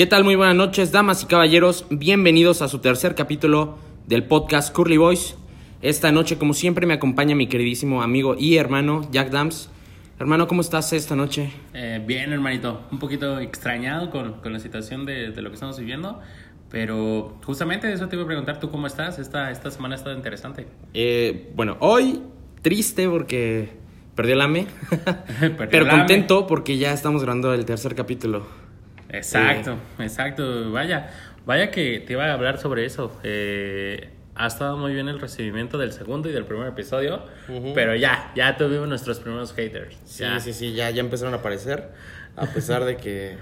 ¿Qué tal? Muy buenas noches, damas y caballeros. Bienvenidos a su tercer capítulo del podcast Curly Boys. Esta noche, como siempre, me acompaña mi queridísimo amigo y hermano Jack Dams. Hermano, ¿cómo estás esta noche? Eh, bien, hermanito. Un poquito extrañado con, con la situación de, de, lo que estamos viviendo. Pero justamente de eso te iba a preguntar, ¿tú cómo estás? Esta, esta semana ha estado interesante. Eh, bueno, hoy triste porque perdió el AME. pero contento porque ya estamos grabando el tercer capítulo. Exacto, eh, exacto. Vaya, vaya que te iba a hablar sobre eso. Eh, ha estado muy bien el recibimiento del segundo y del primer episodio, pero ya, ya tuvimos nuestros primeros haters. Sí, sí, sí, ya, ya empezaron a aparecer, a pesar de que,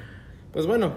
pues bueno,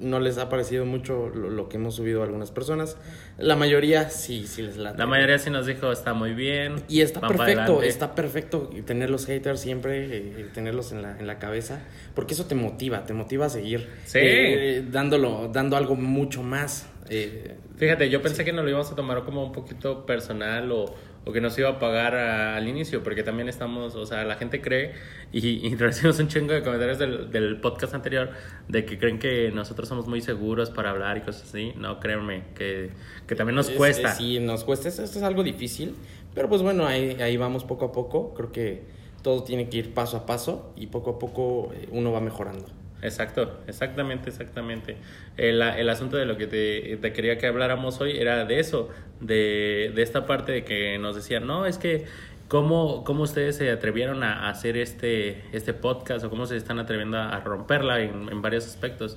no les ha parecido mucho lo, que hemos subido a algunas personas. La mayoría sí, sí les late. La mayoría sí nos dijo está muy bien. Y está perfecto, está perfecto tener los haters siempre, eh, tenerlos en la, en la cabeza, porque eso te motiva, te motiva a seguir sí. eh, dándolo, dando algo mucho más. Eh, Fíjate, yo pensé sí. que nos lo íbamos a tomar como un poquito personal o, o que nos iba a pagar a, al inicio, porque también estamos, o sea, la gente cree, y, y recibimos un chingo de comentarios del, del, podcast anterior, de que creen que nosotros somos muy seguros para hablar y cosas así. No, créanme, que, que también nos cuesta. Es, sí, nos cuesta, esto es algo difícil, pero pues bueno, ahí, ahí vamos poco a poco, creo que todo tiene que ir paso a paso y poco a poco eh, uno va mejorando. Exacto, exactamente, exactamente. El, el asunto de lo que te, te, quería que habláramos hoy era de eso, de, de esta parte de que nos decían, no, es que cómo, cómo ustedes se atrevieron a hacer este, este podcast o cómo se están atreviendo a romperla en, en varios aspectos.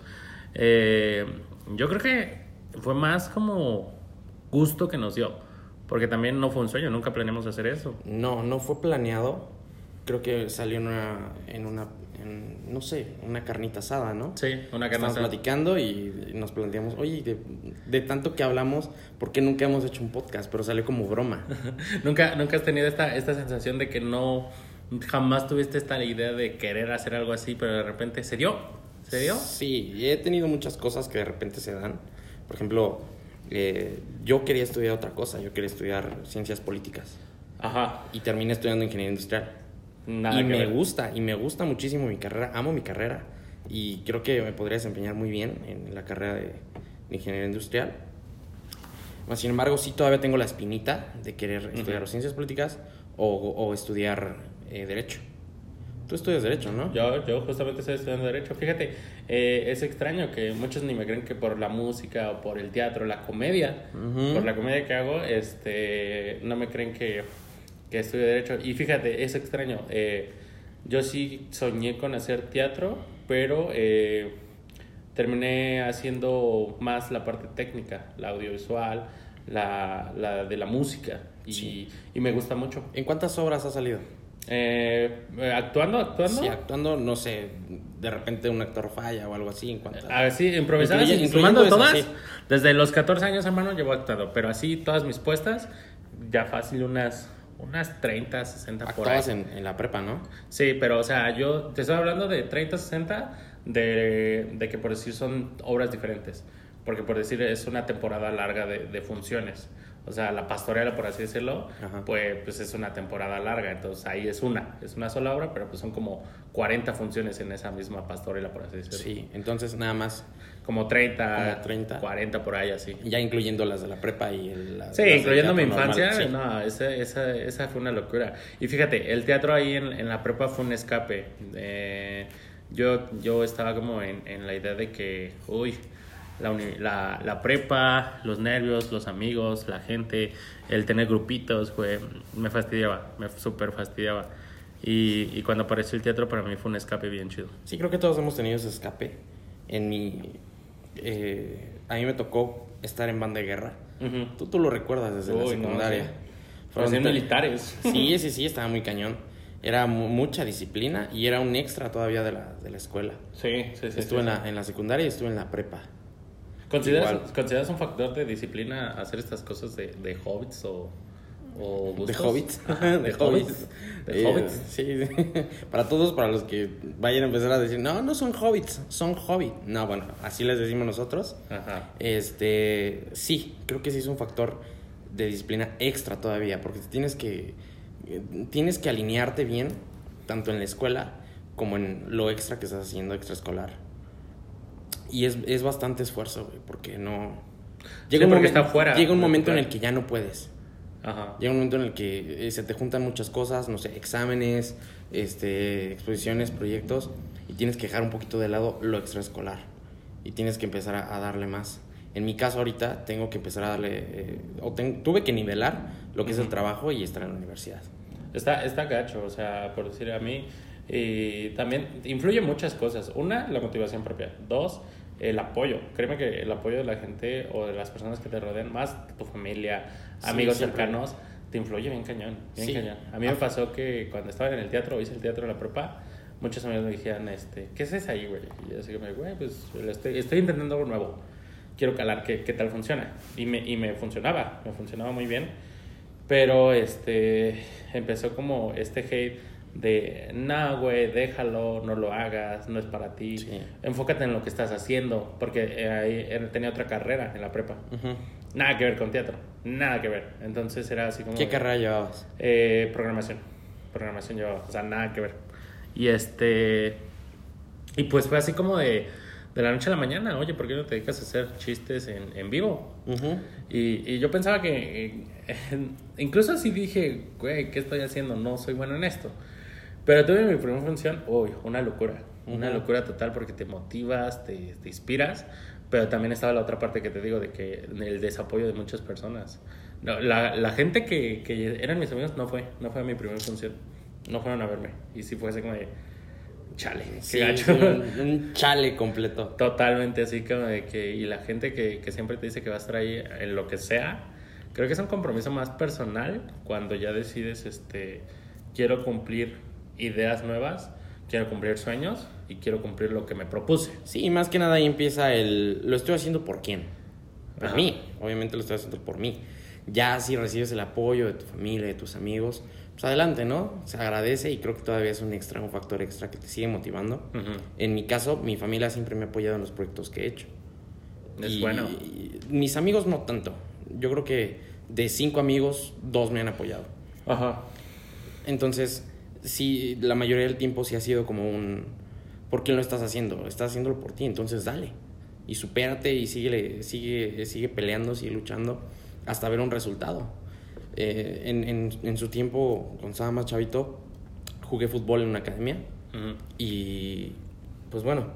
Eh, yo creo que fue más como gusto que nos dio, porque también no fue un sueño, nunca planeamos hacer eso. No, no fue planeado. Creo que salió en una, en una en, no sé, una carnita asada, ¿no? Sí, una carnita asada. platicando y nos planteamos, oye, de, de, tanto que hablamos, ¿por qué nunca hemos hecho un podcast? Pero salió como broma. ¿Nunca, ¿Nunca has tenido esta, esta sensación de que no, jamás tuviste esta idea de querer hacer algo así, pero de repente se dio? ¿Se dio? Sí, he tenido muchas cosas que de repente se dan. Por ejemplo, eh, yo quería estudiar otra cosa, yo quería estudiar ciencias políticas. Ajá. Y terminé estudiando ingeniería industrial. Nada y me ver. gusta, y me gusta muchísimo mi carrera, amo mi carrera y creo que me podría desempeñar muy bien en la carrera de, de ingeniería industrial. Sin embargo, sí todavía tengo la espinita de querer uh -huh. estudiar ciencias políticas o, o estudiar eh, derecho. Tú estudias derecho, ¿no? Yo, yo justamente estoy estudiando derecho. Fíjate, eh, es extraño que muchos ni me creen que por la música o por el teatro, la comedia, uh -huh. por la comedia que hago, este, no me creen que que estudio Derecho. Y fíjate, es extraño. Eh, yo sí soñé con hacer teatro, pero eh, terminé haciendo más la parte técnica, la audiovisual, la, la de la música. Y, sí. y, me gusta mucho. ¿En cuántas obras has salido? Eh, ¿Actuando? ¿Actuando? Sí, actuando, no sé, de repente un actor falla o algo así. En cuanto a... Ah, sí, improvisadas, incluye, sumando todas. Sí. Desde los 14 años, hermano, llevo actuado. Pero así, todas mis puestas, ya fácil unas unas 30, 60 por ahí. En, en la prepa, ¿no? Sí, pero o sea, yo te estoy hablando de 30, 60, de, de que por decir son obras diferentes. Porque por decir es una temporada larga de, de funciones. O sea, la pastorela, por así decirlo, pues, pues es una temporada larga. Entonces ahí es una, es una sola obra, pero pues son como 40 funciones en esa misma pastorela, por así decirlo. Sí, entonces nada más. Como 30, como 30, 40 por ahí así. Ya incluyendo las de la prepa y el, Sí, incluyendo mi infancia. Normal, sí. No, esa, esa, esa fue una locura. Y fíjate, el teatro ahí en, en la prepa fue un escape. Eh, yo, yo estaba como en, en la idea de que, uy, la, la, la, prepa, los nervios, los amigos, la gente, el tener grupitos, fue, me fastidiaba, me súper fastidiaba. Y, y, cuando apareció el teatro para mí fue un escape bien chido. Sí, creo que todos hemos tenido ese escape. En mi... Eh, a mí me tocó estar en banda de guerra. Uh -huh. tú, tú lo recuerdas desde Uy, la secundaria. No, Fueron militares. Sí, sí, sí, estaba muy cañón. Era mucha disciplina y era un extra todavía de la, de la escuela. Sí, sí, sí. Estuve sí, en, la, en la secundaria y estuve en la prepa. ¿Consideras, ¿Consideras un factor de disciplina hacer estas cosas de, de hobbits o, o ¿De hobbits? Ajá, ¿De, de hobbits? ¿De eh, hobbits? Sí, para todos, para los que vayan a empezar a decir, no, no son hobbits, son hobbit. No, bueno, así les decimos nosotros. Ajá. Este, sí, creo que sí es un factor de disciplina extra todavía, porque tienes que, tienes que alinearte bien, tanto en la escuela como en lo extra que estás haciendo extraescolar. Y es, es bastante esfuerzo, güey, porque no... Sí, un, porque momen- está fuera llega un momento en el que ya no puedes. Ajá. Llega un momento en el que eh, se te juntan muchas cosas, no sé, exámenes, este, exposiciones, proyectos, y tienes que dejar un poquito de lado lo extraescolar. Y tienes que empezar a, a darle más. En mi caso ahorita tengo que empezar a darle, eh, o ten- tuve que nivelar lo que es el trabajo y estar en la universidad. Está, está gacho, o sea, por decir a mí, y también influye muchas cosas. Una, la motivación propia. Dos, el apoyo. Créeme que el apoyo de la gente o de las personas que te rodean, más tu familia, amigos cercanos, te influye bien cañón, bien Sí. cañón. A mí me pasó que cuando estaba en el teatro, hice el teatro en la prepa, muchos amigos me dijeron, este, ¿qué es ahí, güey? Y yo así como, güey, pues estoy, estoy intentando algo nuevo. Quiero calar qué, qué tal funciona. Y me, y me funcionaba, me funcionaba muy bien. Pero este empezó como este hate de, nah, güey, déjalo, no lo hagas, no es para ti. Sí. Enfócate en lo que estás haciendo. Porque eh, ahí él tenía otra carrera en la prepa. Nada que ver con teatro, nada que ver. Entonces era así como... ¿Qué carrera llevabas? eh, programación. Programación llevaba, o sea, nada que ver. Y este. Y pues fue así como de, de la noche a la mañana, oye, ¿por qué no te dedicas a hacer chistes en, en vivo? Y, y yo pensaba que. incluso así dije, güey, ¿qué estoy haciendo? No soy bueno en esto. Pero tuve mi primera función, uy, una locura. Una locura total porque te motivas, te, te inspiras. Pero también estaba la otra parte que te digo de que el desapoyo de muchas personas. La, la gente que, que eran mis amigos no fue, no fue a mi primera función. No fueron a verme. Y sí fue así como de, chale, qué Sí, gacho. un, un chale completo. Totalmente así como de que, y la gente que, que siempre te dice que va a estar ahí en lo que sea, creo que es un compromiso más personal cuando ya decides, este, quiero cumplir ideas nuevas, quiero cumplir sueños y quiero cumplir lo que me propuse. Sí, más que nada ahí empieza el... Lo estoy haciendo por quién. Por Ajá. mí. Obviamente lo estoy haciendo por mí. Ya si recibes el apoyo de tu familia, de tus amigos, pues adelante, ¿no? Se agradece y creo que todavía es un extra, un factor extra que te sigue motivando. Ujú. En mi caso, mi familia siempre me ha apoyado en los proyectos que he hecho. Es Y- bueno. y mis amigos no tanto. Yo creo que de cinco amigos, dos me han apoyado. Ajá. Entonces, sí, la mayoría del tiempo sí ha sido como un... ¿Por qué lo estás haciendo? Estás haciéndolo por ti, entonces dale. Y supérate y sigue, sigue, sigue peleando, sigue luchando hasta ver un resultado. Eh, en, en, en su tiempo, cuando estaba más chavito, jugué fútbol en una academia y pues bueno,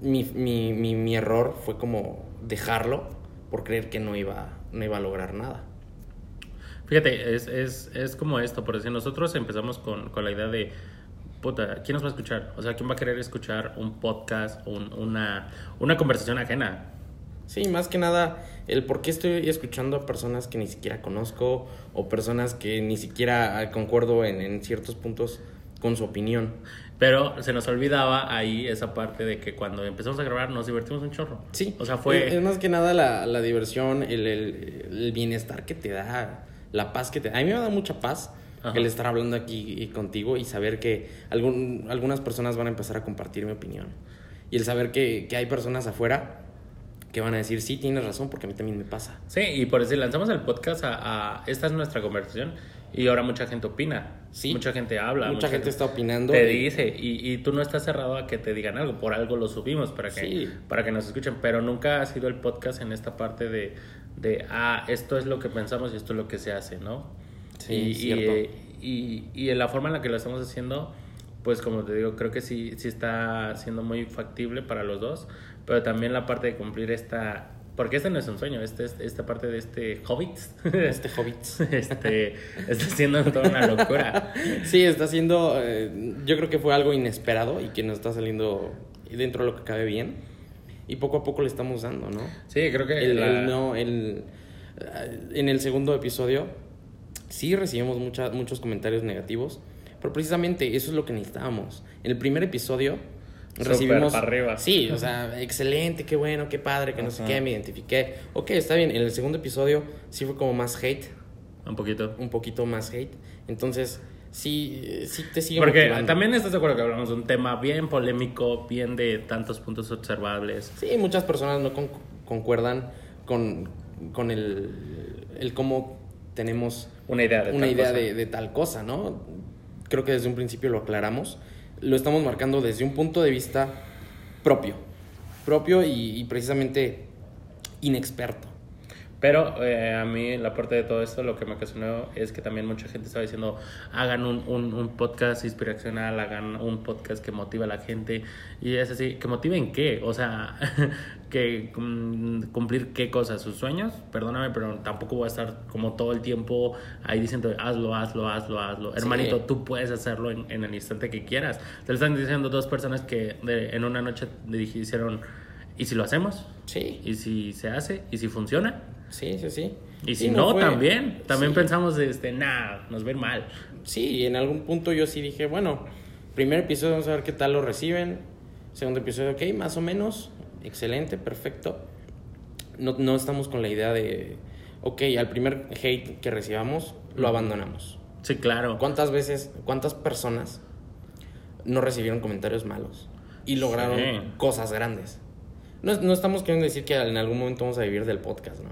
mi, mi, mi, mi error fue como dejarlo por creer que no iba, no iba a lograr nada. Fíjate, es, es, es como esto, por decir, nosotros empezamos con, con la idea de, puta, ¿quién nos va a escuchar? O sea, ¿quién va a querer escuchar un podcast, un- una, una conversación ajena? Sí, más que nada, el por qué estoy escuchando a personas que ni siquiera conozco o personas que ni siquiera concuerdo en, en ciertos puntos con su opinión. Pero se nos olvidaba ahí esa parte de que cuando empezamos a grabar nos divertimos un chorro. Sí, O sea, fue... Es, es más que nada la, la diversión, el, el- el bienestar que te da, la paz que te. A mí me da mucha paz Ajá. el estar hablando aquí y contigo y saber que algún, algunas personas van a empezar a compartir mi opinión. Y el saber que, que hay personas afuera que van a decir, sí, tienes razón, porque a mí también me pasa. Sí, y por eso lanzamos el podcast a, a- Esta es nuestra conversación y ahora mucha gente opina. Sí. Mucha gente habla. Mucha gente está opinando. Te y- dice, y, y tú no estás cerrado a que te digan algo, por algo lo subimos para que, Sí. para que nos escuchen, pero nunca ha sido el podcast en esta parte de, de, ah, esto es lo que pensamos y esto es lo que se hace, ¿no? Sí, y, cierto. Y, y, y en la forma en la que lo estamos haciendo, pues como te digo, creo que sí, sí está siendo muy factible para los dos, pero también la parte de cumplir esta... Porque este no es un sueño, este, es- esta parte de este Hobbit, Este Hobbit. este, está siendo toda una locura. Sí, está siendo. eh, yo creo que fue algo inesperado y que nos está saliendo dentro de lo que cabe bien. Y poco a poco le estamos dando, ¿no? Sí, creo que El, la- el no, el, eh, en el segundo episodio sí recibimos mucha- muchos comentarios negativos, pero precisamente eso es lo que necesitábamos. En el primer episodio recibimos... pa' arriba. Sí, o sea, excelente, qué bueno, qué padre, que no sé qué, me identifiqué. Ok, está bien. En el segundo episodio sí fue como más hate, un poquito. un poquito más hate. Entonces, sí, sí te sigue Porque motivando. también estás de acuerdo que hablamos de un tema bien polémico, bien de tantos puntos observables. Sí, muchas personas no con- concuerdan con, con el, el cómo tenemos Una idea de una tal idea cosa. de, de tal cosa, ¿no? Creo que desde un principio lo aclaramos. Lo estamos marcando desde un punto de vista propio. propio y, y precisamente inexperto. Pero eh, a mí, la parte de todo esto, lo que me ocasionó es que también mucha gente estaba diciendo, hagan un, un, un, podcast inspiracional, hagan un podcast que motiva a la gente. Y es así, ¿que motive en qué? O sea, que mm, cumplir qué cosas, sus sueños. Perdóname, pero tampoco voy a estar como todo el tiempo ahí diciendo, hazlo, hazlo, hazlo, hazlo. Hermanito, tú puedes hacerlo en, en, el instante que quieras. Te lo están diciendo dos personas que de, en una noche dijeron, ¿y si lo hacemos? Sí. ¿Y si se hace? ¿Y si funciona? Sí, sí, sí. Y si no, no también. También sí. pensamos, este, nada, nos ven mal. Sí, en algún punto yo sí dije, bueno, primer episodio vamos a ver qué tal lo reciben. Segundo episodio, ok, más o menos. Excelente, perfecto. No, no estamos con la idea de, ok, al primer hate que recibamos, lo abandonamos. Sí, claro. ¿Cuántas veces, cuántas personas no recibieron comentarios malos y lograron sí. cosas grandes? No, no estamos queriendo decir que en algún momento vamos a vivir del podcast, ¿no?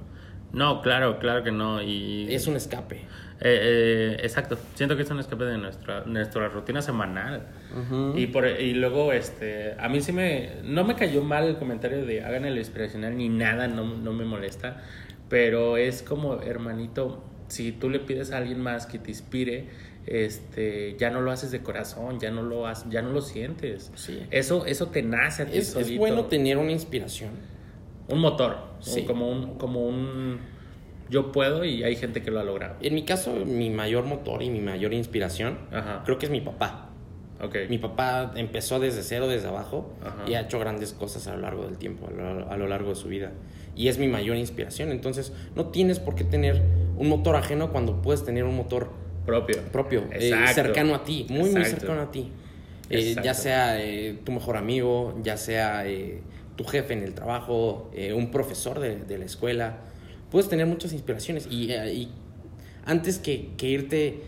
No, claro, claro que no. Y... Es un escape. Eh, eh, exacto. Siento que es un escape de nuestra, nuestra rutina semanal. Uh -huh. y, por, y luego, este, a mí sí me... No me cayó mal el comentario de hagan el inspiracional ni nada, no, no me molesta. Pero es como, hermanito, si tú le pides a alguien más que te inspire, este, ya no lo haces de corazón, ya no lo, haces, ya no lo sientes. Sí. Eso, eso te nace a ti es, es bueno tener una inspiración. Un motor, sí. como un, como un yo puedo y hay gente que lo ha logrado. En mi caso, mi mayor motor y mi mayor inspiración, Ajá. creo que es mi papá. Okay. Mi papá empezó desde cero, desde abajo, Ajá. y ha hecho grandes cosas a lo largo del tiempo, a lo, a lo, largo de su vida. Y es mi mayor inspiración. Entonces, no tienes por qué tener un motor ajeno cuando puedes tener un motor propio, propio eh, cercano a ti, muy, Exacto. muy cercano a ti. Eh, ya sea eh, tu mejor amigo, ya sea tu jefe en el trabajo, eh, un profesor de, de, la escuela. Puedes tener muchas inspiraciones y, eh, y antes que, que, irte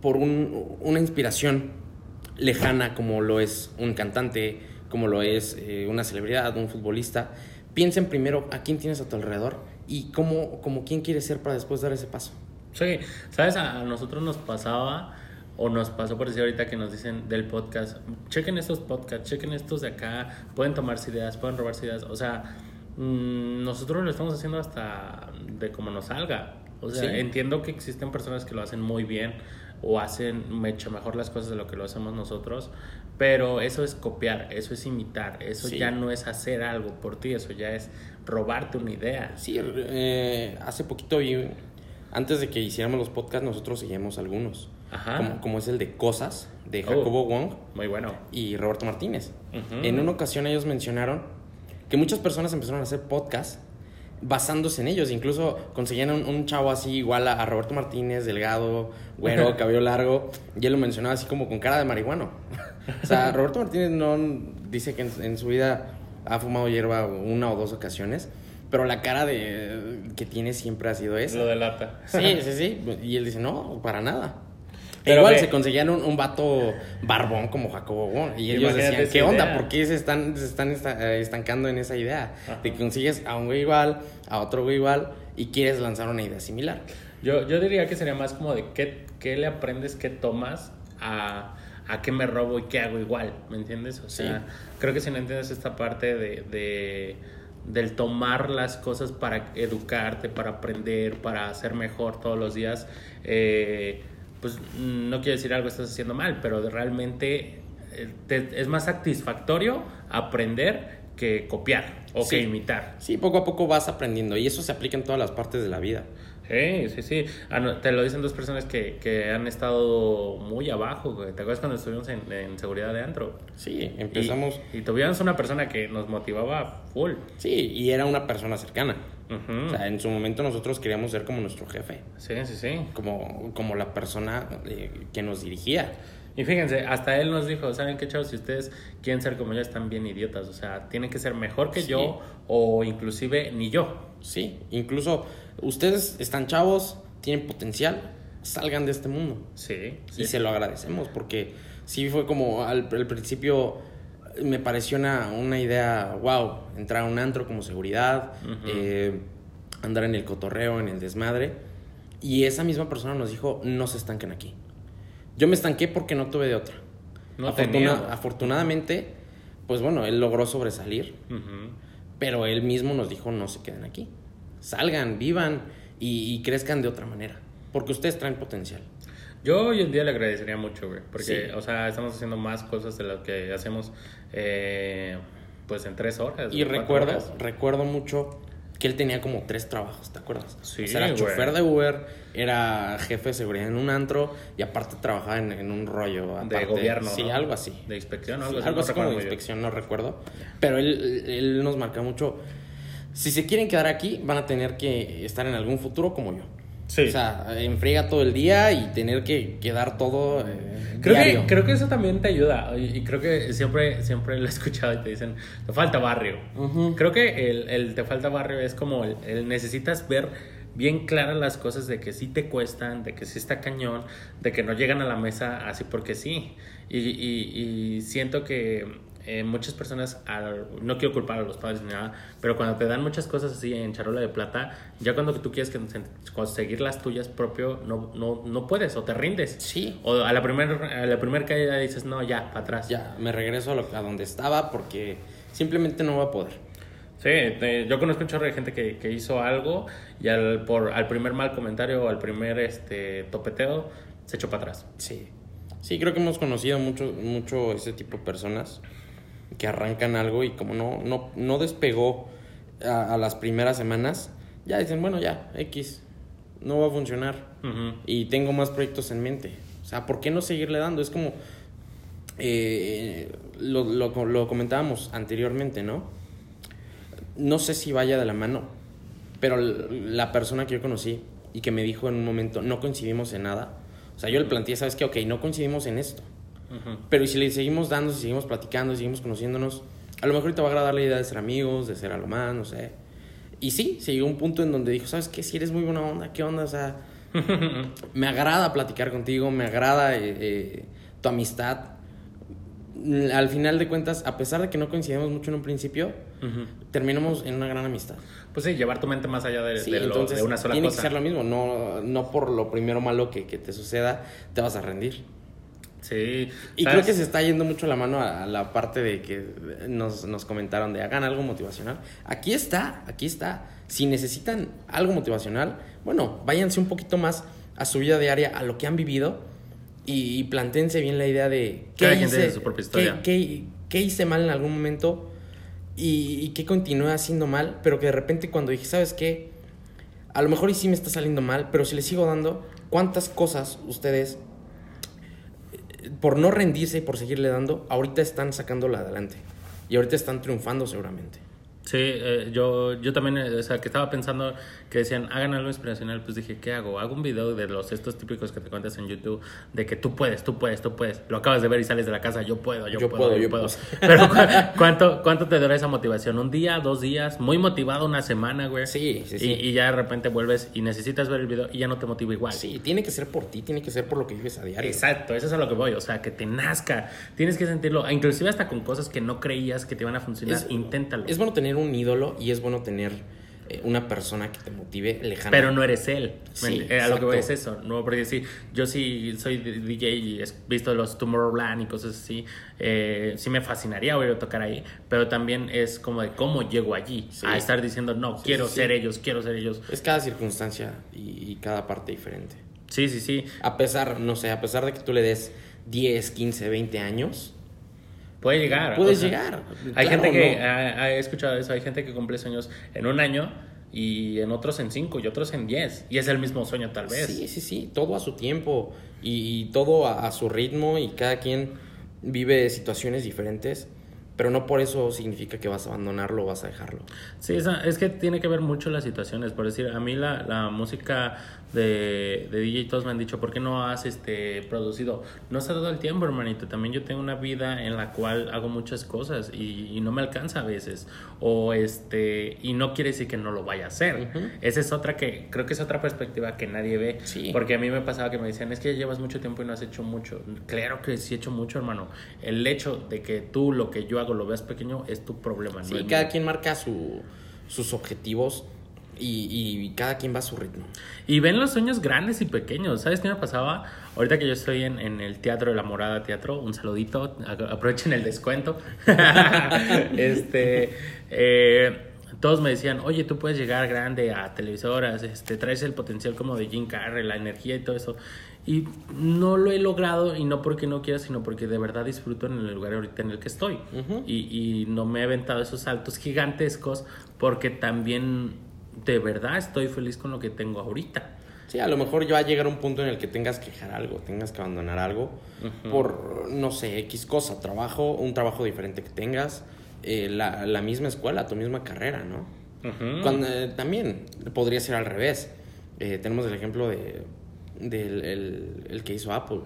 por un, una inspiración lejana como lo es un cantante, como lo es eh, una celebridad, un futbolista, piensen primero a quién tienes a tu alrededor y cómo, cómo quién quieres ser para después dar ese paso. Sí, sabes, a nosotros nos pasaba o nos pasó por decir ahorita que nos dicen del podcast, chequen estos podcasts, chequen estos de acá, pueden tomarse ideas, pueden robarse ideas, o sea, mmm, nosotros lo estamos haciendo hasta de como nos salga. O sea, sí. entiendo que existen personas que lo hacen muy bien o hacen mucho mejor las cosas de lo que lo hacemos nosotros, pero eso es copiar, eso es imitar, eso sí. ya no es hacer algo por ti, eso ya es robarte una idea. Sí, eh, hace poquito vi, antes de que hiciéramos los podcasts, nosotros seguíamos algunos. Ajá. Como, como, es el de Cosas, de Jacobo oh, Wong. Muy bueno. Y Roberto Martínez. Uh -huh. En una ocasión ellos mencionaron que muchas personas empezaron a hacer podcasts basándose en ellos. Incluso conseguían un, un chavo así igual a, a, Roberto Martínez, delgado, güero, cabello largo. Y él lo mencionaba así como con cara de marihuano. o sea, Roberto Martínez no dice que en, en su vida ha fumado hierba una o dos ocasiones pero la cara de que tiene siempre ha sido esa. Lo delata. Sí, sí, sí. Y él dice, no, para nada. Pero igual ve, se conseguían un, un, vato barbón como Jacobo Wong. Y ellos decían, ¿qué onda? Idea. ¿Por qué se están, se están eh, estancando en esa idea? Ajá. De que consigues a un güey igual, a otro güey igual, y quieres lanzar una idea similar. Yo, yo diría que sería más como de qué, qué le aprendes, qué tomas a, a qué me robo y qué hago igual. ¿Me entiendes? O sea, sí. creo que si no entiendes esta parte de, de del tomar las cosas para educarte, para aprender, para ser mejor todos los días, eh, pues no quiero decir algo estás haciendo mal, pero realmente eh, te, es más satisfactorio aprender que copiar o sí. que imitar. Sí, poco a poco vas aprendiendo y eso se aplica en todas las partes de la vida. Sí, sí, sí. Ah, te lo dicen dos personas que, que han estado muy abajo. Güey. ¿Te acuerdas cuando estuvimos en, en seguridad de antro? Sí, empezamos. Y, y, tuvimos una persona que nos motivaba full. Sí, y era una persona cercana. Uh -huh. O sea, en su momento nosotros queríamos ser como nuestro jefe. Sí, sí, sí. Como, como la persona eh, que nos dirigía. Y fíjense, hasta él nos dijo, ¿saben qué, chavos? Si ustedes quieren ser como yo, están bien idiotas. O sea, tienen que ser mejor que sí. yo o inclusive ni yo. Sí, incluso ustedes están chavos, tienen potencial, salgan de este mundo. Sí. sí. Y se lo agradecemos porque sí fue como al, al principio me pareció una, una, idea, wow, entrar a un antro como seguridad, uh -huh. eh, andar en el cotorreo, en el desmadre. Y esa misma persona nos dijo, no se estanquen aquí. Yo me estanqué porque no tuve de otra. No Afortuna afortunadamente, pues bueno, él logró sobresalir, pero él mismo nos dijo no se queden aquí, salgan, vivan y, y crezcan de otra manera, porque ustedes traen potencial. Yo hoy en día le agradecería mucho, güey, porque, Sí. o sea, estamos haciendo más cosas de lo que hacemos, eh, pues, en tres horas. Y cuatro recuerdo, horas. recuerdo mucho que él tenía como tres trabajos, ¿te acuerdas? Sí, O sea, era güey. chofer de Uber, era jefe de seguridad en un antro y aparte trabajaba en, en un rollo. De gobierno, Sí, ¿no? algo así. De inspección Sí, algo así. algo no así como de inspección, no recuerdo. Pero él, él nos marca mucho. Si se quieren quedar aquí, van a tener que estar en algún futuro como yo. Sí. O sea, en friega todo el día y tener que, que dar todo eh, Creo diario. que, creo que eso también te ayuda. Y creo que siempre, siempre lo he escuchado y te dicen, te falta barrio. Creo que el, el te falta barrio es como el, el necesitas ver bien claras las cosas de que sí te cuestan, de que sí está cañón, de que no llegan a la mesa así porque sí. Y, y- y siento que eh, muchas personas, al- no quiero culpar a los padres ni nada, pero cuando te dan muchas cosas así en charola de plata, ya cuando tú quieres que- conseguir las tuyas propio, no, no, no puedes o te rindes. Sí. O a la primera la primer caída dices, no, ya, para atrás. Ya, me regreso a, lo- a donde estaba porque simplemente no voy a poder. Sí, te- yo conozco un chorro de gente que, que hizo algo y al, por, al primer mal comentario o al primer este, topeteo se echó para atrás. Sí. Sí, creo que hemos conocido mucho, mucho ese tipo de personas que arrancan algo y como no, no, no despegó a, a las primeras semanas, ya dicen, bueno, ya, X, no va a funcionar. Y tengo más proyectos en mente. O sea, ¿por qué no seguirle dando? Es como, eh, lo, lo, lo comentábamos anteriormente, ¿no? No sé si vaya de la mano, pero la persona que yo conocí y que me dijo en un momento, no coincidimos en nada. O sea, yo le planteé, ¿sabes qué? Ok, no coincidimos en esto. Ujú. Pero ¿y si le seguimos dando, si seguimos platicando, si seguimos conociéndonos, a lo mejor te va a agradar la idea de ser amigos, de ser algo más, no sé. Y sí, se llegó un punto en donde dijo, ¿sabes qué? Si eres muy buena onda, ¿qué onda? O sea, me agrada platicar contigo, me agrada eh, eh, tu amistad. Al final de cuentas, a pesar de que no coincidimos mucho en un principio, Ujú. terminamos en una gran amistad. Pues sí, llevar tu mente más allá de, Sí, de lo- entonces de una sola tiene cosa. que ser lo mismo, no, no por lo primero malo que, que te suceda, te vas a rendir. Sí. Y ¿sabes? creo que se está yendo mucho la mano a, la parte de que nos, nos comentaron de hagan algo motivacional. Aquí está, aquí está. Si necesitan algo motivacional, bueno, váyanse un poquito más a su vida diaria, a lo que han vivido y, y bien la idea de quien tiene su propia qué, historia. qué- qué hice mal en algún momento y, y qué continué haciendo mal, pero que de repente cuando dije, ¿sabes qué? A lo mejor y sí me está saliendo mal, pero si le sigo dando, ¿cuántas cosas ustedes por no rendirse y por seguirle dando, ahorita están sacándola adelante. Y ahorita están triunfando seguramente. Sí, eh, yo, yo también, eh, o sea, que estaba pensando que decían, hagan algo inspiracional, pues dije, ¿qué hago? Hago un video de los estos típicos que te cuentas en YouTube, de que tú puedes, tú puedes, tú puedes. Lo acabas de ver y sales de la casa, yo puedo, yo, Yo puedo, puedo, yo puedo. puedo. Pero ¿cu- ¿cuánto, ¿cuánto te dura esa motivación? ¿Un día, dos días? Muy motivado una semana, güey. Sí, sí, sí. Y, ya de repente vuelves y necesitas ver el video y ya no te motiva igual. Sí, tiene que ser por ti, tiene que ser por lo que vives a diario. Exacto, eso es a lo que voy, o sea, que te nazca, tienes que sentirlo, inclusive hasta con cosas que no creías que te iban a funcionar, Es- inténtalo. Es bueno tener un ídolo y es bueno tener una persona que te motive lejana. Pero no eres él. Sí, Eh, a lo que voy es eso. No, porque sí, yo sí soy DJ y he visto los Tomorrowland y cosas así. eh, sí me fascinaría oír tocar ahí. Pero también es como de cómo llego allí. Sí. A estar diciendo, no, Sí, quiero ser ellos, quiero ser ellos. Es cada circunstancia y, y cada parte diferente. Sí, sí, sí. A pesar, no sé, a pesar de que tú le des 10, 15, 20 años, Puede llegar. puedes o sea, llegar. Hay Claro, gente que, ¿no? ha- escuchado eso, hay gente que cumple sueños en un año y en otros en cinco y otros en diez. Y es el mismo sueño tal vez. Sí, sí, sí, todo a su tiempo y, y todo a, a su ritmo y cada quien vive situaciones diferentes, pero no por eso significa que vas a abandonarlo o vas a dejarlo. Sí, esa- es que tiene que ver mucho las situaciones. Por decir, a mí la, la música de, de DJ todos me han dicho, ¿por qué no has este, producido? No se ha dado el tiempo, hermanito. También yo tengo una vida en la cual hago muchas cosas y, y no me alcanza a veces. O este, y no quiere decir que no lo vaya a hacer. Esa es otra que, creo que es otra perspectiva que nadie ve. Sí. Porque a mí me pasaba que me decían, es que ya llevas mucho tiempo y no has hecho mucho. Claro que sí he hecho mucho, hermano. El hecho de que tú lo que yo hago lo veas pequeño es tu problema. no Sí, el cada mío. quien marca su- sus objetivos y, cada quien va a su ritmo. Y ven los sueños grandes y pequeños. ¿Sabes qué me pasaba? Ahorita que yo estoy en, en el Teatro de la Morada Teatro, un saludito, aprovechen el descuento. este, eh, todos me decían, oye, tú puedes llegar grande a televisoras, este, traes el potencial como de Jim Carrey, la energía y todo eso. Y no lo he logrado, y no porque no quiera, sino porque de verdad disfruto en el lugar ahorita en el que estoy. y, y no me he aventado esos saltos gigantescos porque también de verdad estoy feliz con lo que tengo ahorita. Sí, a lo mejor ya va a llegar un punto en el que tengas que dejar algo, tengas que abandonar algo por, no sé, X cosa, trabajo, un trabajo diferente que tengas, eh, la, la, misma escuela, tu misma carrera, ¿no? Cuando, eh, también podría ser al revés. Eh, tenemos el ejemplo de, del el, el que hizo Apple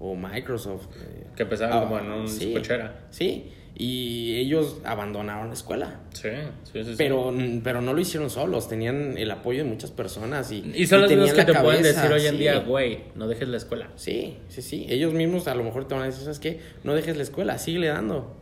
o Microsoft. que empezaba como en un sí, cochera. Sí, y ellos abandonaron la escuela. Sí, sí, sí. Pero, pero no lo hicieron solos, tenían el apoyo de muchas personas. Y, y son los que te pueden decir hoy en día, güey, no dejes la escuela. Sí, sí, sí. Ellos mismos a lo mejor te van a decir, ¿sabes qué? No dejes la escuela, sigue dando.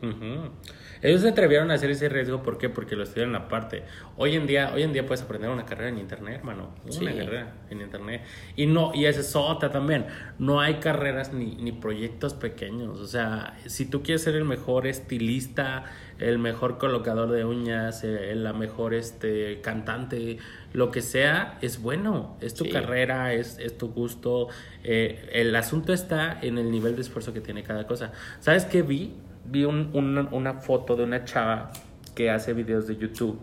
Ellos se atrevieron a hacer ese riesgo, ¿por qué? Porque lo estudiaron aparte. Hoy en día, hoy en día puedes aprender una carrera en internet, hermano. Una carrera en internet. Y no, y esa es otra también. No hay carreras ni, ni proyectos pequeños. O sea, si tú quieres ser el mejor estilista, el mejor colocador de uñas, eh, la mejor este cantante, lo que sea, es bueno. Es tu carrera, es, es, tu gusto. Eh, el asunto está en el nivel de esfuerzo que tiene cada cosa. ¿Sabes qué vi? Vi un, una foto de una chava que hace videos de YouTube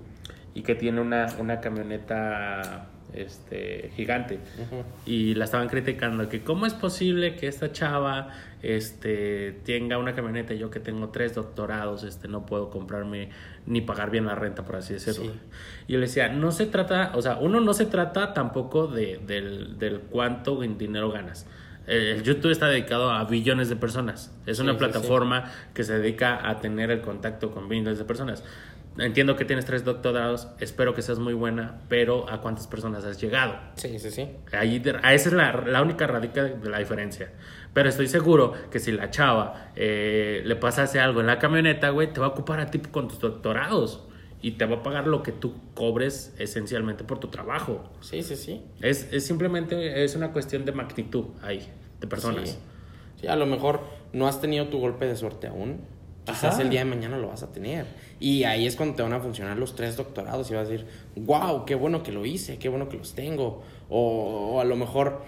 y que tiene una, una camioneta este, gigante. Y la estaban criticando, que cómo es posible que esta chava este, tenga una camioneta y yo que tengo tres doctorados, este, no puedo comprarme ni pagar bien la renta, por así decirlo. Y yo le decía, no se trata, o sea, uno no se trata tampoco de, del, del cuánto dinero ganas el YouTube está dedicado a billones de personas. Es una plataforma que se dedica a tener el contacto con billones de personas. Entiendo que tienes tres doctorados, espero que seas muy buena, pero ¿a cuántas personas has llegado? Sí, sí, sí. Ahí, esa es la, la, única radica de la diferencia. Pero estoy seguro que si la chava eh, le pasase algo en la camioneta, güey, te va a ocupar a ti con tus doctorados y te va a pagar lo que tú cobres esencialmente por tu trabajo. Sí, sí, sí. Es, es simplemente, es una cuestión de magnitud ahí, de personas. Sí. a lo mejor no has tenido tu golpe de suerte aún. Quizás el día de mañana lo vas a tener. Y ahí es cuando te van a funcionar los tres doctorados y vas a decir, wow, qué bueno que lo hice, qué bueno que los tengo. O, a lo mejor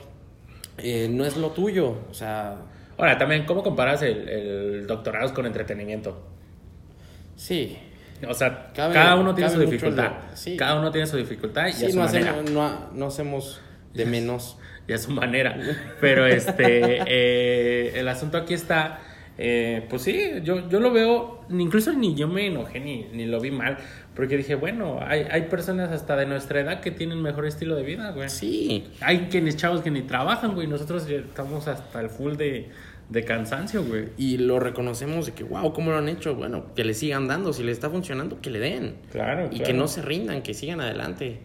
eh, no es lo tuyo. O sea... Ahora, también, ¿cómo comparas el, el doctorado con entretenimiento? Sí, o sea, cada uno tiene su dificultad. Cada uno tiene su dificultad y a su no manera. Hacemos, no, hacemos de menos. y a su manera. Pero este, eh, el asunto aquí está, eh, pues sí, yo, yo lo veo, incluso ni yo me enojé ni, ni lo vi mal, porque dije, bueno, hay, hay personas hasta de nuestra edad que tienen mejor estilo de vida, güey. Sí. Hay quienes chavos que ni trabajan, güey, nosotros estamos hasta el full de de cansancio, güey. Y lo reconocemos de que, wow, ¿cómo lo han hecho? Bueno, que le sigan dando. Si le está funcionando, que le den. Claro. Y que no se rindan, que sigan adelante.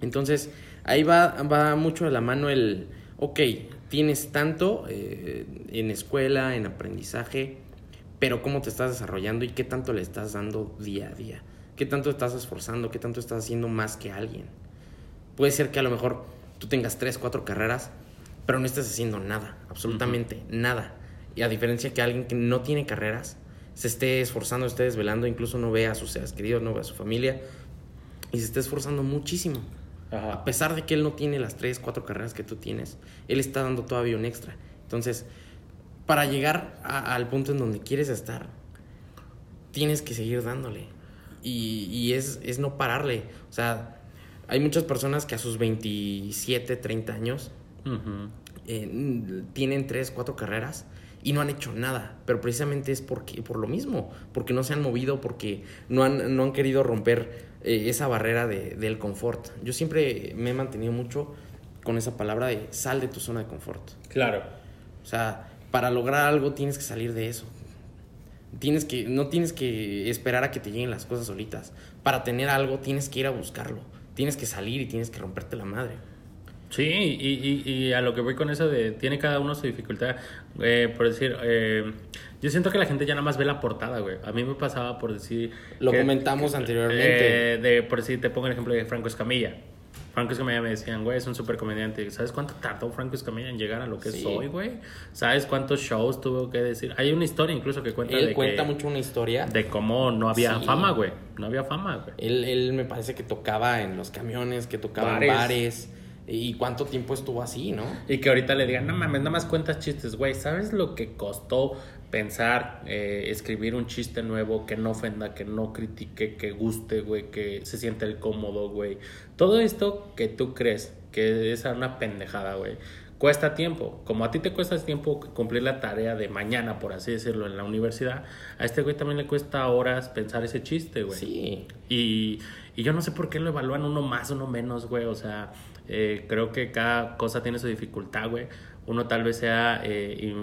Entonces, ahí va, va mucho de la mano el, ok, tienes tanto eh, en escuela, en aprendizaje, pero cómo te estás desarrollando y qué tanto le estás dando día a día. ¿Qué tanto estás esforzando? ¿Qué tanto estás haciendo más que alguien? Puede ser que a lo mejor tú tengas tres, cuatro carreras, pero no estás haciendo nada, absolutamente nada. Y a diferencia que alguien que no tiene carreras, se esté esforzando, esté desvelando, incluso no ve a sus seres queridos, no ve a su familia, y se esté esforzando muchísimo. A pesar de que él no tiene las tres, cuatro carreras que tú tienes, él está dando todavía un extra. Entonces, para llegar al punto en donde quieres estar, tienes que seguir dándole. Y, es, es, no pararle. O sea, hay muchas personas que a sus 27, 30 años eh, tienen tres, cuatro carreras y no han hecho nada, pero precisamente es porque, por lo mismo, porque no se han movido, porque no han, no han querido romper eh, esa barrera de, del confort. Yo siempre me he mantenido mucho con esa palabra de sal de tu zona de confort. Claro. O sea, para lograr algo tienes que salir de eso. Tienes que, no tienes que esperar a que te lleguen las cosas solitas. Para tener algo tienes que ir a buscarlo. Tienes que salir y tienes que romperte la madre. Sí, y, y, y, a lo que voy con eso de tiene cada uno su dificultad. Eh, por decir, eh, yo siento que la gente ya nada más ve la portada, güey. A mí me pasaba por decir. Lo comentamos anteriormente. Eh, de, por decir, te pongo el ejemplo de Franco Escamilla. Franco Escamilla me decían, güey, es un súper comediante. ¿Sabes cuánto tardó Franco Escamilla en llegar a lo que soy, güey? ¿Sabes cuántos shows tuvo que decir? Hay una historia incluso que cuenta. Él cuenta mucho una historia. De cómo no había fama, güey. No había fama, güey. Él, él me parece que tocaba en los camiones, que tocaba en bares ¿Y cuánto tiempo estuvo así, no? Y que ahorita le digan, no mames, nada más cuentas chistes, güey. ¿Sabes lo que costó pensar, eh, escribir un chiste nuevo que no ofenda, que no critique, que guste, güey, que se sienta el cómodo, güey? Todo esto que tú crees que es una pendejada, güey. Cuesta tiempo. Como a ti te cuesta tiempo cumplir la tarea de mañana, por así decirlo, en la universidad, a este güey también le cuesta horas pensar ese chiste, güey. Sí. Y, y yo no sé por qué lo evalúan uno más, uno menos, güey. O sea, eh, creo que cada cosa tiene su dificultad, güey. Uno tal vez sea eh,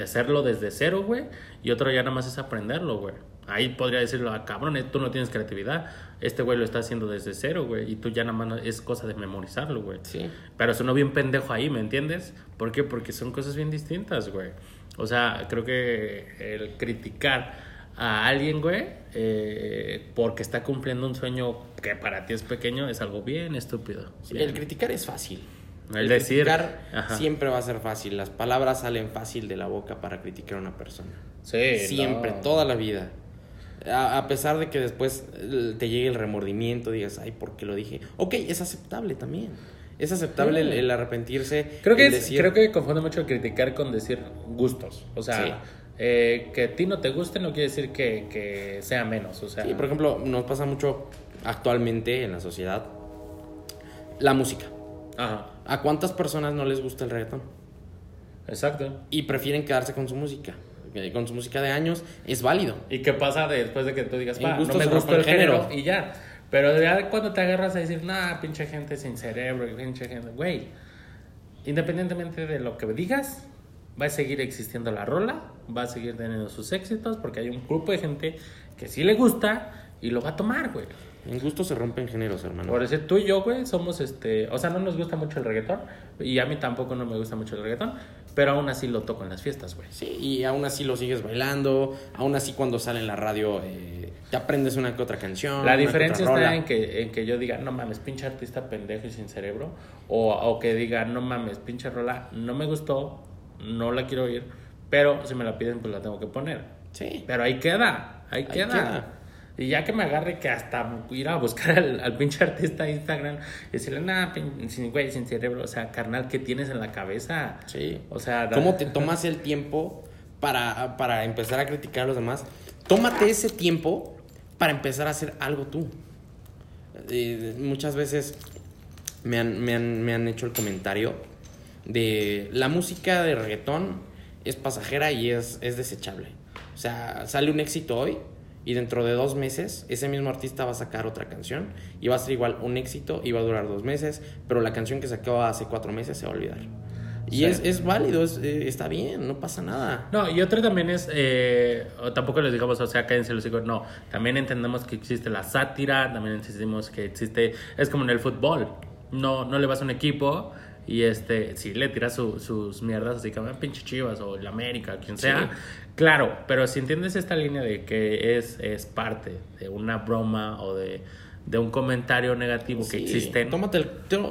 hacerlo desde cero, güey, y otro ya nada más es aprenderlo, güey. Ahí podría decirlo, ah, cabrón, tú no tienes creatividad. Este güey lo está haciendo desde cero, güey. Y tú ya nada más es cosa de memorizarlo, güey. Sí. Pero sonó bien pendejo ahí, ¿me entiendes? ¿Por qué? Porque son cosas bien distintas, güey. O sea, creo que el criticar a alguien, güey, eh, porque está cumpliendo un sueño que para ti es pequeño, es algo bien estúpido. El criticar es fácil. El, decir. Criticar siempre va a ser fácil. Las palabras salen fácil de la boca para criticar a una persona. Sí. Siempre, toda la vida. A, pesar de que después eh, te llegue el remordimiento, digas, ay, ¿por qué lo dije? Ok, es aceptable también. Es aceptable el, arrepentirse. Creo que, creo que confunde mucho el criticar con decir gustos. O sea, eh, que a ti no te guste no quiere decir que, sea menos. O sea, sí, por ejemplo, nos pasa mucho actualmente en la sociedad la música. Ajá. ¿A cuántas personas no les gusta el reggaetón? Exacto. Y prefieren quedarse con su música. Con su música de años es válido. ¿Y qué pasa después de que tú digas, no me gusta el género. Y ya. Pero ya cuando te agarras a decir, nah, pinche gente sin cerebro, pinche gente, güey. Independientemente de lo que digas, va a seguir existiendo la rola, va a seguir teniendo sus éxitos, porque hay un grupo de gente que sí le gusta y lo va a tomar, güey. En gusto se rompen géneros, hermano. Por decir, tú y yo, güey, somos este. O sea, no nos gusta mucho el reggaetón. Y a mí tampoco no me gusta mucho el reggaetón. Pero aún así lo toco en las fiestas, güey. Sí, y aún así lo sigues bailando. Aún así, cuando sale en la radio, eh, te aprendes una que otra canción. La diferencia está en que, en que yo diga, no mames, pinche artista pendejo y sin cerebro. O, o que diga, no mames, pinche rola, no me gustó, no la quiero oír. Pero si me la piden, pues la tengo que poner. Sí. Pero ahí queda, ahí, queda. Y ya que me agarre que hasta ir a buscar al, pinche artista de Instagram y decirle, nada, sin, güey, sin cerebro, o sea, carnal, ¿qué tienes en la cabeza? Sí. O sea, ¿cómo te tomas el tiempo para, para empezar a criticar a los demás? Tómate ese tiempo para empezar a hacer algo tú. Eh, muchas veces me han, me, han, me han hecho el comentario de la música de reggaetón es pasajera y es, es desechable. O sea, sale un éxito hoy y dentro de dos meses ese mismo artista va a sacar otra canción y va a ser igual un éxito y va a durar dos meses, pero la canción que sacó hace cuatro meses se va a olvidar. Y es, es, válido, es, eh, está bien, no pasa nada. No, y otra también es, eh, tampoco les digamos, o sea, cállense los hijos, no, también entendemos que existe la sátira, también entendemos que existe, es como en el fútbol, no, no le vas a un equipo y este, si le tiras sus mierdas así como ah, pinche chivas o el América, quien sea, Claro, pero si entiendes esta línea de que es, es parte de una broma o de, un comentario negativo que existe. Tómatelo,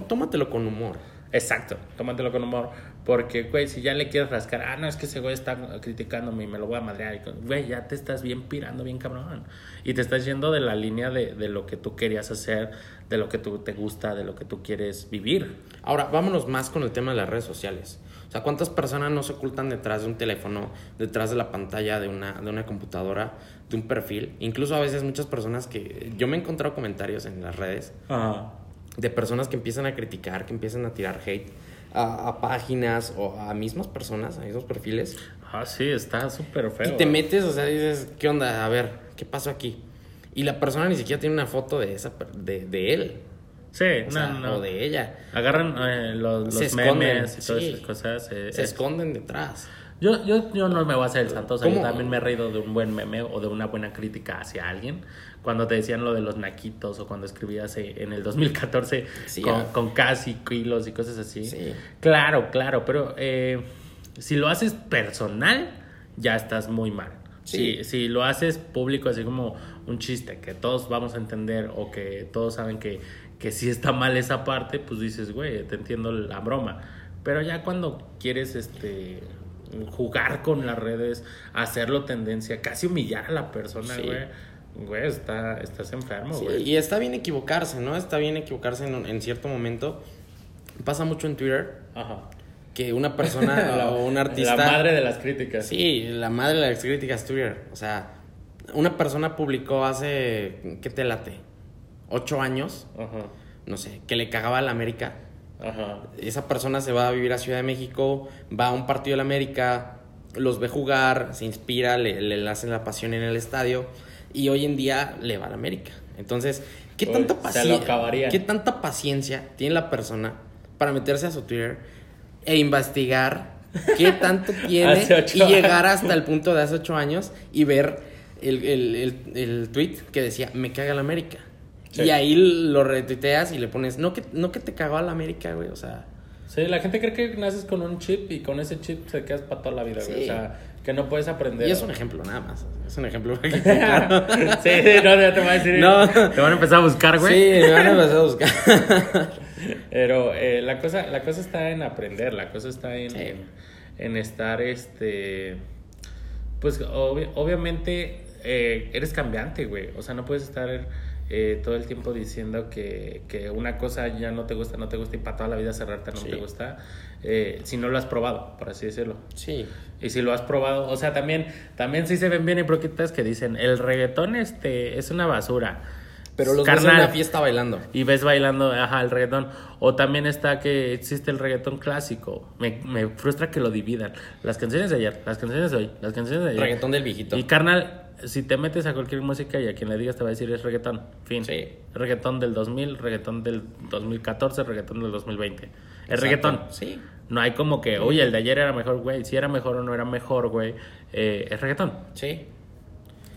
tómatelo con humor. Exacto, tómatelo con humor. Porque, güey, si ya le quieres rascar, ah, no, es que ese güey está criticándome y me lo voy a madrear. Güey, ya te estás bien pirando, bien cabrón. Y te estás yendo de la línea de, de lo que tú querías hacer, de lo que tú te gusta, de lo que tú quieres vivir. Ahora, vámonos más con el tema de las redes sociales. O sea, ¿cuántas personas no se ocultan detrás de un teléfono, detrás de la pantalla de una, de una computadora, de un perfil? Incluso a veces muchas personas que... Yo me he encontrado comentarios en las redes de personas que empiezan a criticar, que empiezan a tirar hate a, páginas o a mismas personas, a esos perfiles. Ah, sí, está súper feo. Y te metes, o sea, dices, ¿qué onda? A ver, ¿qué pasó aquí? Y la persona ni siquiera tiene una foto de, esa, de, de él. Sí, o, de ella. Agarran eh, los, memes y todas esas cosas. se esconden detrás. Yo Yo, yo, no me voy a hacer el santo, o sea, yo también me he reído de un buen meme o de una buena crítica hacia alguien. Cuando te decían lo de los naquitos o cuando escribías eh, en el 2014 Sí, con, ah. con casi kilos y cosas así. Sí. Claro, claro, pero eh, si lo haces personal, ya estás muy mal. Sí. Si, si lo haces público, así como un chiste que todos vamos a entender o que todos saben que, que sí está mal esa parte, pues dices, güey, te entiendo la broma. Pero ya cuando quieres este jugar con las redes, hacerlo tendencia, casi humillar a la persona, Sí. güey, güey, está, estás enfermo, Sí, güey. y está bien equivocarse, ¿no? Está bien equivocarse en, en cierto momento. Pasa mucho en Twitter Ajá. Que una persona La- o un artista... La madre de las críticas. Sí, la madre de las críticas Twitter. O sea, una persona publicó hace, ¿qué te late? Ocho años, Ajá. no sé, que le cagaba a la América. Ajá. Esa persona se va a vivir a Ciudad de México, va a un partido de la América, los ve jugar, se inspira, le, le hacen la pasión en el estadio y hoy en día le va a la América. Entonces, ¿qué Uy, tanta se lo paciencia? ¿Qué tanta paciencia tiene la persona para meterse a su Twitter e investigar qué tanto tiene y llegar hasta el punto de hace ocho años y ver el, el, el, el tweet que decía, me caga la América? Sí. Y ahí lo retuiteas y le pones, no que, no que te cagó a la América, güey, o sea... Sí, la gente cree que naces con un chip y con ese chip se quedas para toda la vida, güey. Sí. O sea, que no puedes aprender. Y es un ejemplo nada más. Es un ejemplo. sí, no, ya te voy a decir. No. Te van a empezar a buscar, güey. Sí, me van a empezar a buscar. Pero eh, la, cosa, la cosa está en aprender, la cosa está en, Sí. en estar, este... Pues obvi- obviamente eh, eres cambiante, güey. O sea, no puedes estar eh, todo el tiempo diciendo que, que una cosa ya no te gusta, no te gusta y para toda la vida cerrarte no Sí. te gusta. eh, si no lo has probado, por así decirlo. Sí. Y si lo has probado, o sea, también, también sí se ven bien hipócritas que dicen, el reggaetón este es una basura. Pero los ves en Carnal. una fiesta bailando. Y ves bailando, ajá, el reggaetón. O también está que existe el reggaetón clásico. Me, me frustra que lo dividan. Las canciones de ayer, las canciones de hoy, las canciones de ayer. Reggaetón del viejito. Y carnal, si te metes a cualquier música y a quien le digas te va a decir es reggaetón. Fin. Sí. Reggaetón del 2000, reggaetón del 2014, reggaetón del 2020. Es Exacto. reggaetón. Sí. No hay como que, oye, el de ayer era mejor, güey. Si era mejor o no era mejor, güey. eh, es reggaetón. Sí.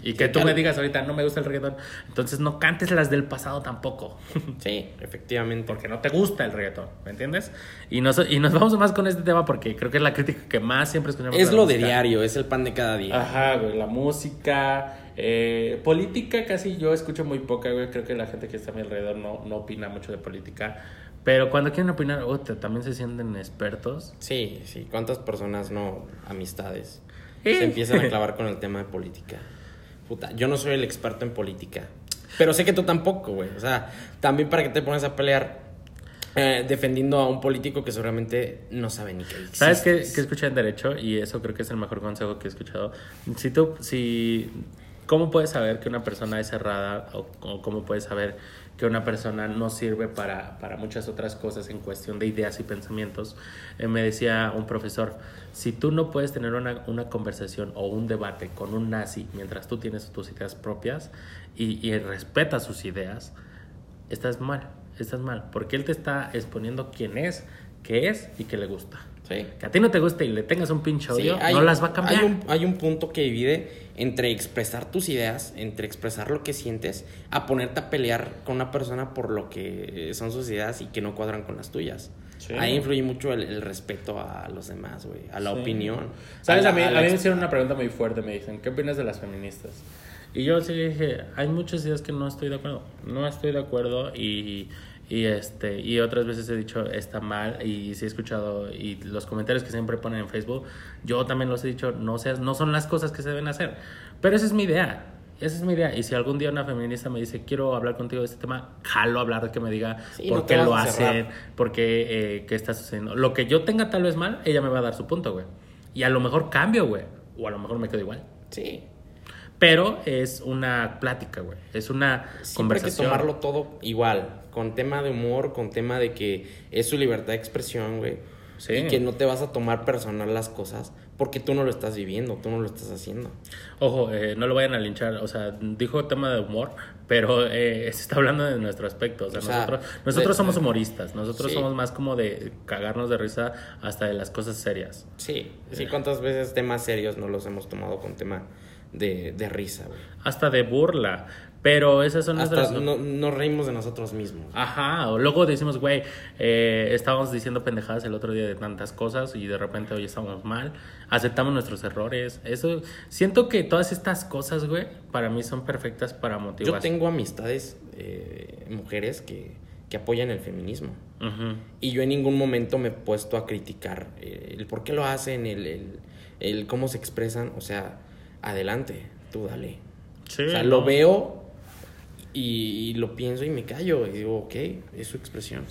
Y que Sí, tú claro. me digas ahorita, no me gusta el reggaetón. Entonces no cantes las del pasado tampoco. Sí, efectivamente. porque no te gusta el reggaetón, ¿me entiendes? Y nos, y nos vamos más con este tema porque creo que es la crítica que más siempre escuchamos. Es lo de diario, es el pan de cada día. Ajá, güey, la música, eh, política casi yo escucho muy poca, güey, creo que la gente que está a mi alrededor no, no opina mucho de política, pero cuando quieren opinar, ota, también se sienten expertos. Sí, sí. ¿Cuántas personas no, amistades, Eh. se empiezan a clavar con el tema de política? Puta, yo no soy el experto en política. Pero sé que tú tampoco, güey. O sea, también para que te pones a pelear eh, defendiendo a un político que seguramente no sabe ni qué. ¿Sabes qué, qué escuché en Derecho? Y eso creo que es el mejor consejo que he escuchado. Si tú, si, ¿cómo puedes saber que una persona es cerrada o cómo puedes saber que una persona no sirve para, para muchas otras cosas en cuestión de ideas y pensamientos? Eh, me decía un profesor, si tú no puedes tener una, una conversación o un debate con un nazi mientras tú tienes tus ideas propias y, y respetas sus ideas, estás mal, estás mal, porque él te está exponiendo quién es, qué es y qué le gusta. Sí. Que a ti no te guste y le tengas un pinche Sí, odio, hay- no las va a cambiar. Hay un, hay un punto que divide entre expresar tus ideas, entre expresar lo que sientes, a ponerte a pelear con una persona por lo que son sus ideas y que no cuadran con las tuyas. Sí. Ahí influye mucho el, el respeto a los demás, güey, a la Sí. opinión. ¿Sabes? la- A mí, a mí me hicieron una pregunta muy fuerte. Me dicen, ¿qué opinas de las feministas? Y yo sí dije, hay muchas ideas que no estoy de acuerdo. No estoy de acuerdo y, y, este, y otras veces he dicho, está mal. Y sí he escuchado, y los comentarios que siempre ponen en Facebook, yo también los he dicho, no, seas, no son las cosas que se deben hacer. Pero esa es mi idea. Esa es mi idea. Y si algún día una feminista me dice, quiero hablar contigo de este tema, jalo a hablar de que me diga Sí, por no qué lo hacen, por qué, eh, qué está sucediendo. Lo que yo tenga tal vez mal, ella me va a dar su punto, güey. Y a lo mejor cambio, güey. O a lo mejor me quedo igual. Sí. Pero es una plática, güey. Es una Siempre hay que conversación. tomarlo todo igual, con tema de humor, con tema de que es su libertad de expresión, güey. Sí. Y que no te vas a tomar personal las cosas porque tú no lo estás viviendo, tú no lo estás haciendo. Ojo, eh, no lo vayan a linchar, o sea, dijo tema de humor, pero eh, se está hablando de nuestro aspecto, o sea, O sea, nosotros, nosotros de- somos humoristas, nosotros Sí. somos más como de cagarnos de risa hasta de las cosas serias. Sí, sí, cuántas veces temas serios no los hemos tomado con tema de, de risa, güey. Hasta de burla, pero esas son Hasta nuestras... no- nos reímos de nosotros mismos. Ajá, o luego decimos, güey, eh, estábamos diciendo pendejadas el otro día de tantas cosas y de repente hoy estamos mal, aceptamos nuestros errores. Eso, siento que todas estas cosas, güey, para mí son perfectas para motivar. Yo tengo amistades, eh, mujeres que, que apoyan el feminismo. Y yo en ningún momento me he puesto a criticar eh, el por qué lo hacen, el, el, el cómo se expresan. O sea, adelante, tú dale. Sí, o sea, no. lo veo y, y lo pienso y me callo. Y digo, ok, es su expresión.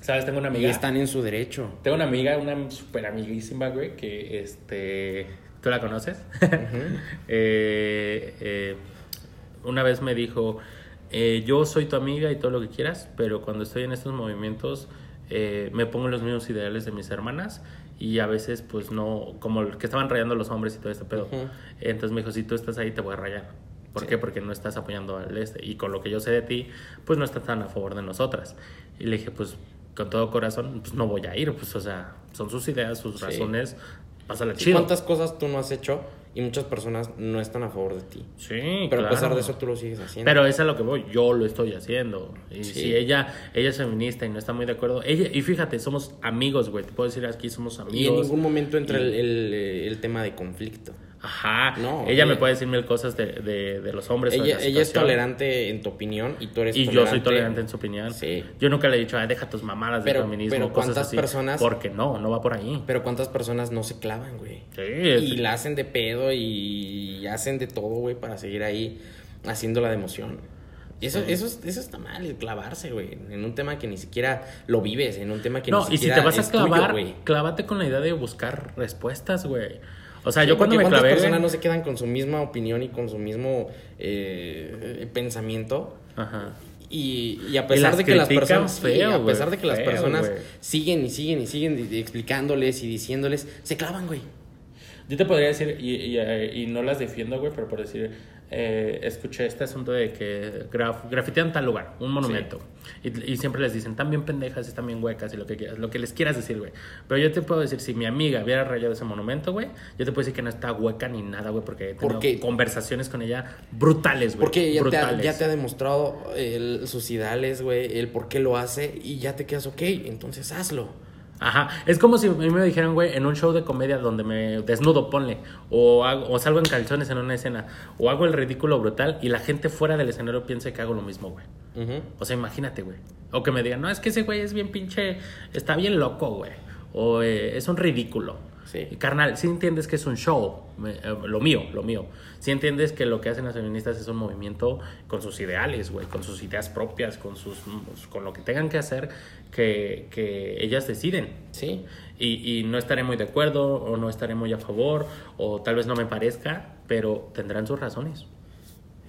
¿Sabes? Tengo una Y amiga. están en su derecho. Tengo una amiga, una super amiguísima, güey, que este. ¿Tú la conoces? Eh, eh, una vez me dijo: eh, Yo soy tu amiga y todo lo que quieras, pero cuando estoy en estos movimientos me pongo en los mismos ideales de mis hermanas y a veces, pues no, como que estaban rayando los hombres y todo este pedo. Entonces me dijo: Si tú estás ahí, te voy a rayar. ¿Por Sí. qué? Porque no estás apoyando al este. Y con lo que yo sé de ti, pues no estás tan a favor de nosotras. Y le dije, pues con todo corazón, pues no voy a ir. Pues, o sea, son sus ideas, sus Sí. razones. Pásala Sí, chido. ¿Cuántas cosas tú no has hecho y muchas personas no están a favor de ti? Sí, Pero a pesar de eso tú lo sigues haciendo. Pero es a lo que voy, yo lo estoy haciendo. Y Sí. si ella, ella es feminista y no está muy de acuerdo, ella, y fíjate, somos amigos, güey. Te puedo decir aquí somos amigos. y en ningún momento entra Y- el, el, eh, el tema de conflicto. Ajá. No, ella me puede decir mil cosas de, de, de los hombres. o de Ella, la ella es tolerante en tu opinión y tú eres Y yo soy tolerante en su opinión. Sí. Yo nunca le he dicho, "Ay, deja tus mamadas Pero- de feminismo, pero cosas ¿cuántas así. personas- Porque no, no va por ahí. Pero cuántas personas no se clavan, güey. Sí, Y la hacen de pedo y hacen de todo, güey, para seguir ahí haciéndola de emoción. Y eso, eso, es- eso está mal, el clavarse, güey. En un tema que ni siquiera lo vives, en un tema que no, ni y si siquiera te vas a tuyo, clavar, güey. clávate con la idea de buscar respuestas, güey. O sea, Sí, yo cuando me ¿Cuántas clavé. personas no se quedan con su misma opinión y con su mismo eh, pensamiento? Ajá. Y, y a pesar de que las personas, sí, a pesar de que las feo, personas siguen y siguen y siguen explicándoles y diciéndoles, se clavan, güey. Yo te podría decir, y, y, y no las defiendo, güey, pero por decir, eh, escuché este asunto de que graf, grafitean tal lugar, un monumento. Y, y siempre les dicen, bien pendejas, están bien huecas y lo que quieras, lo que les quieras decir, güey. Pero yo te puedo decir, si mi amiga hubiera rayado ese monumento, güey, yo te puedo decir que no está hueca ni nada, güey, porque he tenido conversaciones con ella brutales, güey. Porque ya te, ha, brutales. ya te ha demostrado el- sus ideales, güey, el por qué lo hace y ya te quedas, ok, entonces hazlo. Ajá, es como si a mí me dijeran, güey, en un show de comedia donde me desnudo, ponle, o, hago- o salgo en calzones en una escena, o hago el ridículo brutal y la gente fuera del escenario piensa que hago lo mismo, güey. Ujú. O sea, imagínate, güey. O que me digan, no, es que ese güey es bien pinche, está bien loco, güey. O eh, es un ridículo. Sí. Y, carnal, si entiendes que es un show, eh, lo mío, lo mío. Si entiendes que lo que hacen las feministas es un movimiento con sus ideales, güey, con sus ideas propias, con sus con lo que tengan que hacer, que, que ellas deciden. Sí. Y, y no estaré muy de acuerdo, o no estaré muy a favor, o tal vez no me parezca, pero tendrán sus razones.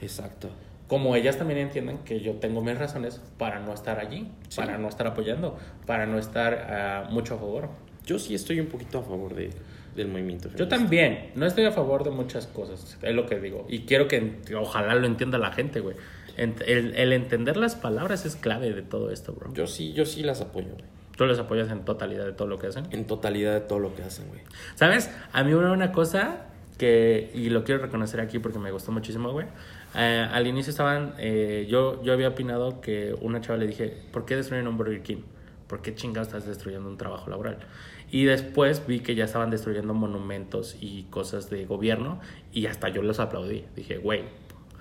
Exacto. Como ellas también entienden que yo tengo mis razones para no estar allí, para no estar apoyando, para no estar ah, mucho a favor. Yo sí estoy un poquito a favor de, del movimiento. Yo feminista. también, no estoy a favor de muchas cosas, es lo que digo. Y quiero que, ojalá lo entienda la gente, güey. El, el entender las palabras es clave de todo esto, bro. Yo sí, yo sí las apoyo, güey. Tú les apoyas en totalidad de todo lo que hacen. En totalidad de todo lo que hacen, güey. ¿Sabes? A mí una cosa que, y lo quiero reconocer aquí porque me gustó muchísimo, güey. Eh, al inicio estaban, eh, yo, yo había opinado que una chava le dije, ¿por qué destruyen un Burger King? ¿Por qué chingados estás destruyendo un trabajo laboral? Y después vi que ya estaban destruyendo monumentos y cosas de gobierno y hasta yo los aplaudí. Dije, güey,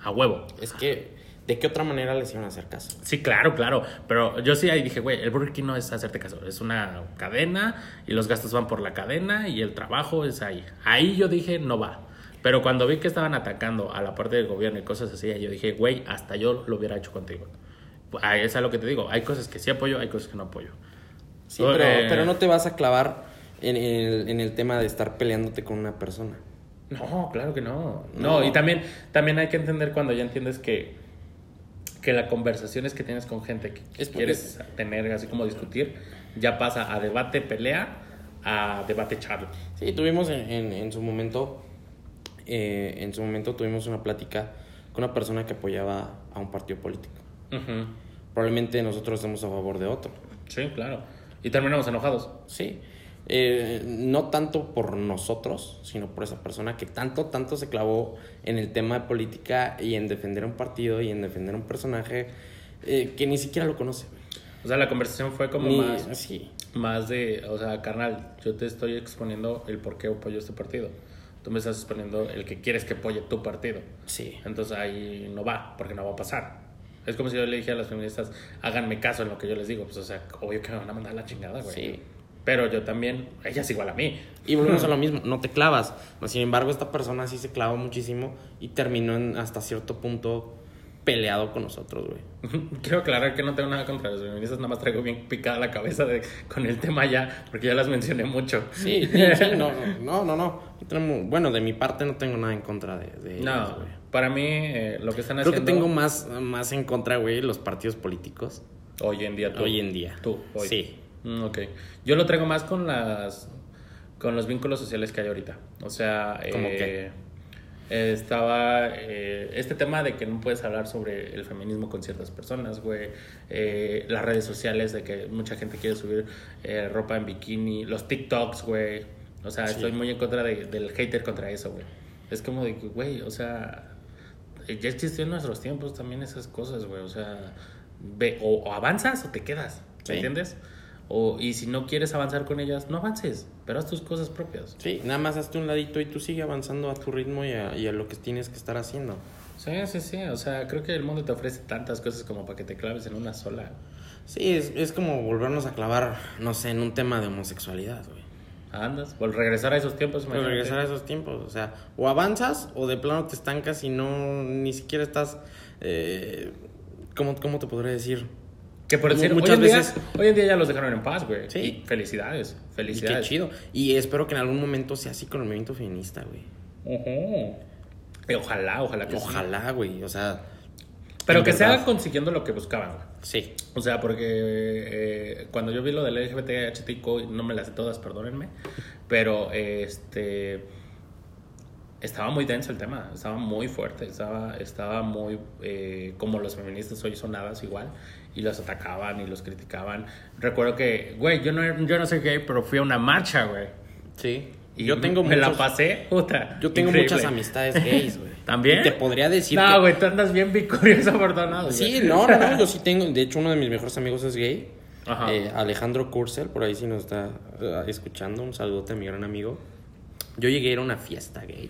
a huevo. Es que, ¿de qué otra manera les iban a hacer caso? Sí, claro, claro. Pero yo sí ahí dije, güey, el Burger King no es hacerte caso, es una cadena y los gastos van por la cadena y el trabajo es ahí. Ahí yo dije, no va. Pero cuando vi que estaban atacando a la parte del gobierno y cosas así, yo dije, güey, hasta yo lo hubiera hecho contigo. Es a lo que te digo. Hay cosas que sí apoyo, hay cosas que no apoyo. Sí, pero, eh, pero no te vas a clavar en el, en el tema de estar peleándote con una persona. No, claro que no. No, No. y también, también hay que entender cuando ya entiendes que, que las conversaciones que tienes con gente que quieres tener, así como discutir, ya pasa a debate, pelea, a debate charla. Sí, tuvimos en, en, en su momento, eh, en su momento tuvimos una plática con una persona que apoyaba a un partido político. Probablemente nosotros estemos a favor de otro. Sí, claro. Y terminamos enojados. Sí. Eh, no tanto por nosotros, sino por esa persona que tanto, tanto se clavó en el tema de política y en defender un partido y en defender un personaje eh, que ni siquiera lo conoce. O sea, la conversación fue como Ni- más, Sí. más de, o sea, carnal, yo te estoy exponiendo el por qué apoyo este partido. Tú me estás exponiendo el que quieres que apoye tu partido. Sí. Entonces ahí no va, porque no va a pasar. Es como si yo le dije a las feministas, háganme caso en lo que yo les digo. Pues, o sea, obvio que me van a mandar la chingada, güey. Sí. Pero yo también, ella es igual a mí. Y volvemos a lo mismo, no te clavas. Sin embargo, esta persona sí se clavó muchísimo y terminó en hasta cierto punto peleado con nosotros, güey. Quiero aclarar que no tengo nada contra las feministas, nada más traigo bien picada la cabeza de, con el tema ya, porque ya las mencioné mucho. Sí, sí, sí, no, no, no, no. Bueno, de mi parte no tengo nada en contra de, de No, güey. Para mí eh, lo que están Creo haciendo que tengo más, más en contra, güey, los partidos políticos. hoy en día tú. Hoy en día. Tú, hoy. Sí. Mm, ok. Yo lo traigo más con las con los vínculos sociales que hay ahorita. O sea, ¿Cómo eh, qué? estaba eh, este tema de que no puedes hablar sobre el feminismo con ciertas personas, güey. Eh, las redes sociales de que mucha gente quiere subir eh, ropa en bikini, los TikToks, güey. O sea, Sí. estoy muy en contra de- del hater contra eso, güey. Es como de que, güey, o sea, ya existió en nuestros tiempos también esas cosas, güey. O sea, ve, o, o avanzas o te quedas, ¿me Sí. entiendes? O, y si no quieres avanzar con ellas, no avances, pero haz tus cosas propias. Sí, nada más hazte un ladito y tú sigue avanzando a tu ritmo y a, y a lo que tienes que estar haciendo. Sí, sí, sí. O sea, creo que el mundo te ofrece tantas cosas como para que te claves en una sola. Sí, es, es como volvernos a clavar, no sé, en un tema de homosexualidad, güey. Andas, o regresar a esos tiempos. Imagínate. regresar a esos tiempos, o sea, o avanzas o de plano te estancas y no, ni siquiera estás, eh, ¿cómo, ¿cómo te podría decir? Que por decir, Muchas hoy, en veces- día, hoy en día ya los dejaron en paz, güey. Sí. Y felicidades, Y felicidades. qué chido. Y espero que en algún momento sea así con el movimiento feminista, güey. Ujú. Y ojalá, ojalá que. Ojalá, güey, o sea, Pero que se verdad. haga consiguiendo lo que buscaban, güey. Sí. O sea, porque eh, cuando yo vi lo del LGBT, HTIQ, no me las sé todas, perdónenme, pero este estaba muy denso el tema, estaba muy fuerte, estaba, estaba muy eh, como los feministas hoy sonadas igual, y los atacaban y los criticaban. Recuerdo que, güey, yo no, yo no soy gay, pero fui a una marcha, güey. Sí. Y yo tengo me la pasé, puta. Yo tengo increíble. muchas amistades gays, güey. ¿También? Y Te podría decir No, que- güey, tú andas bien victorioso, afortunado. güey. Sí, no, no, no, yo sí tengo. De hecho, uno de mis mejores amigos es gay. Ajá. Eh, Alejandro Kursel, por ahí sí nos está eh, escuchando. Un saludote a mi gran amigo. Yo llegué a ir a una fiesta gay.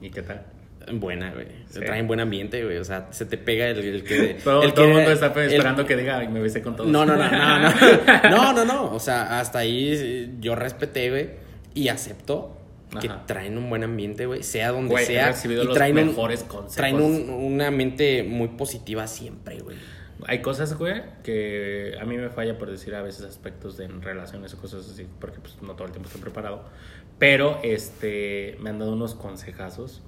¿Y qué tal? Buena, güey. Se Sí. traen buen ambiente, güey. O sea, se te pega el, el que. Todo el todo el que- mundo está el- esperando que diga, "Ay, me besé con todos. No, no, no, no, no. No, no, no. O sea, hasta ahí yo respeté, güey. Y que traen un buen ambiente, güey. Sea donde Güey, sea. recibido y los traen un- mejores consejos. Traen un- una mente muy positiva siempre, güey. Hay cosas, güey, que a mí me falla por decir a veces aspectos de relaciones o cosas así, porque pues no todo el tiempo estoy preparado. Pero este me han dado unos consejazos.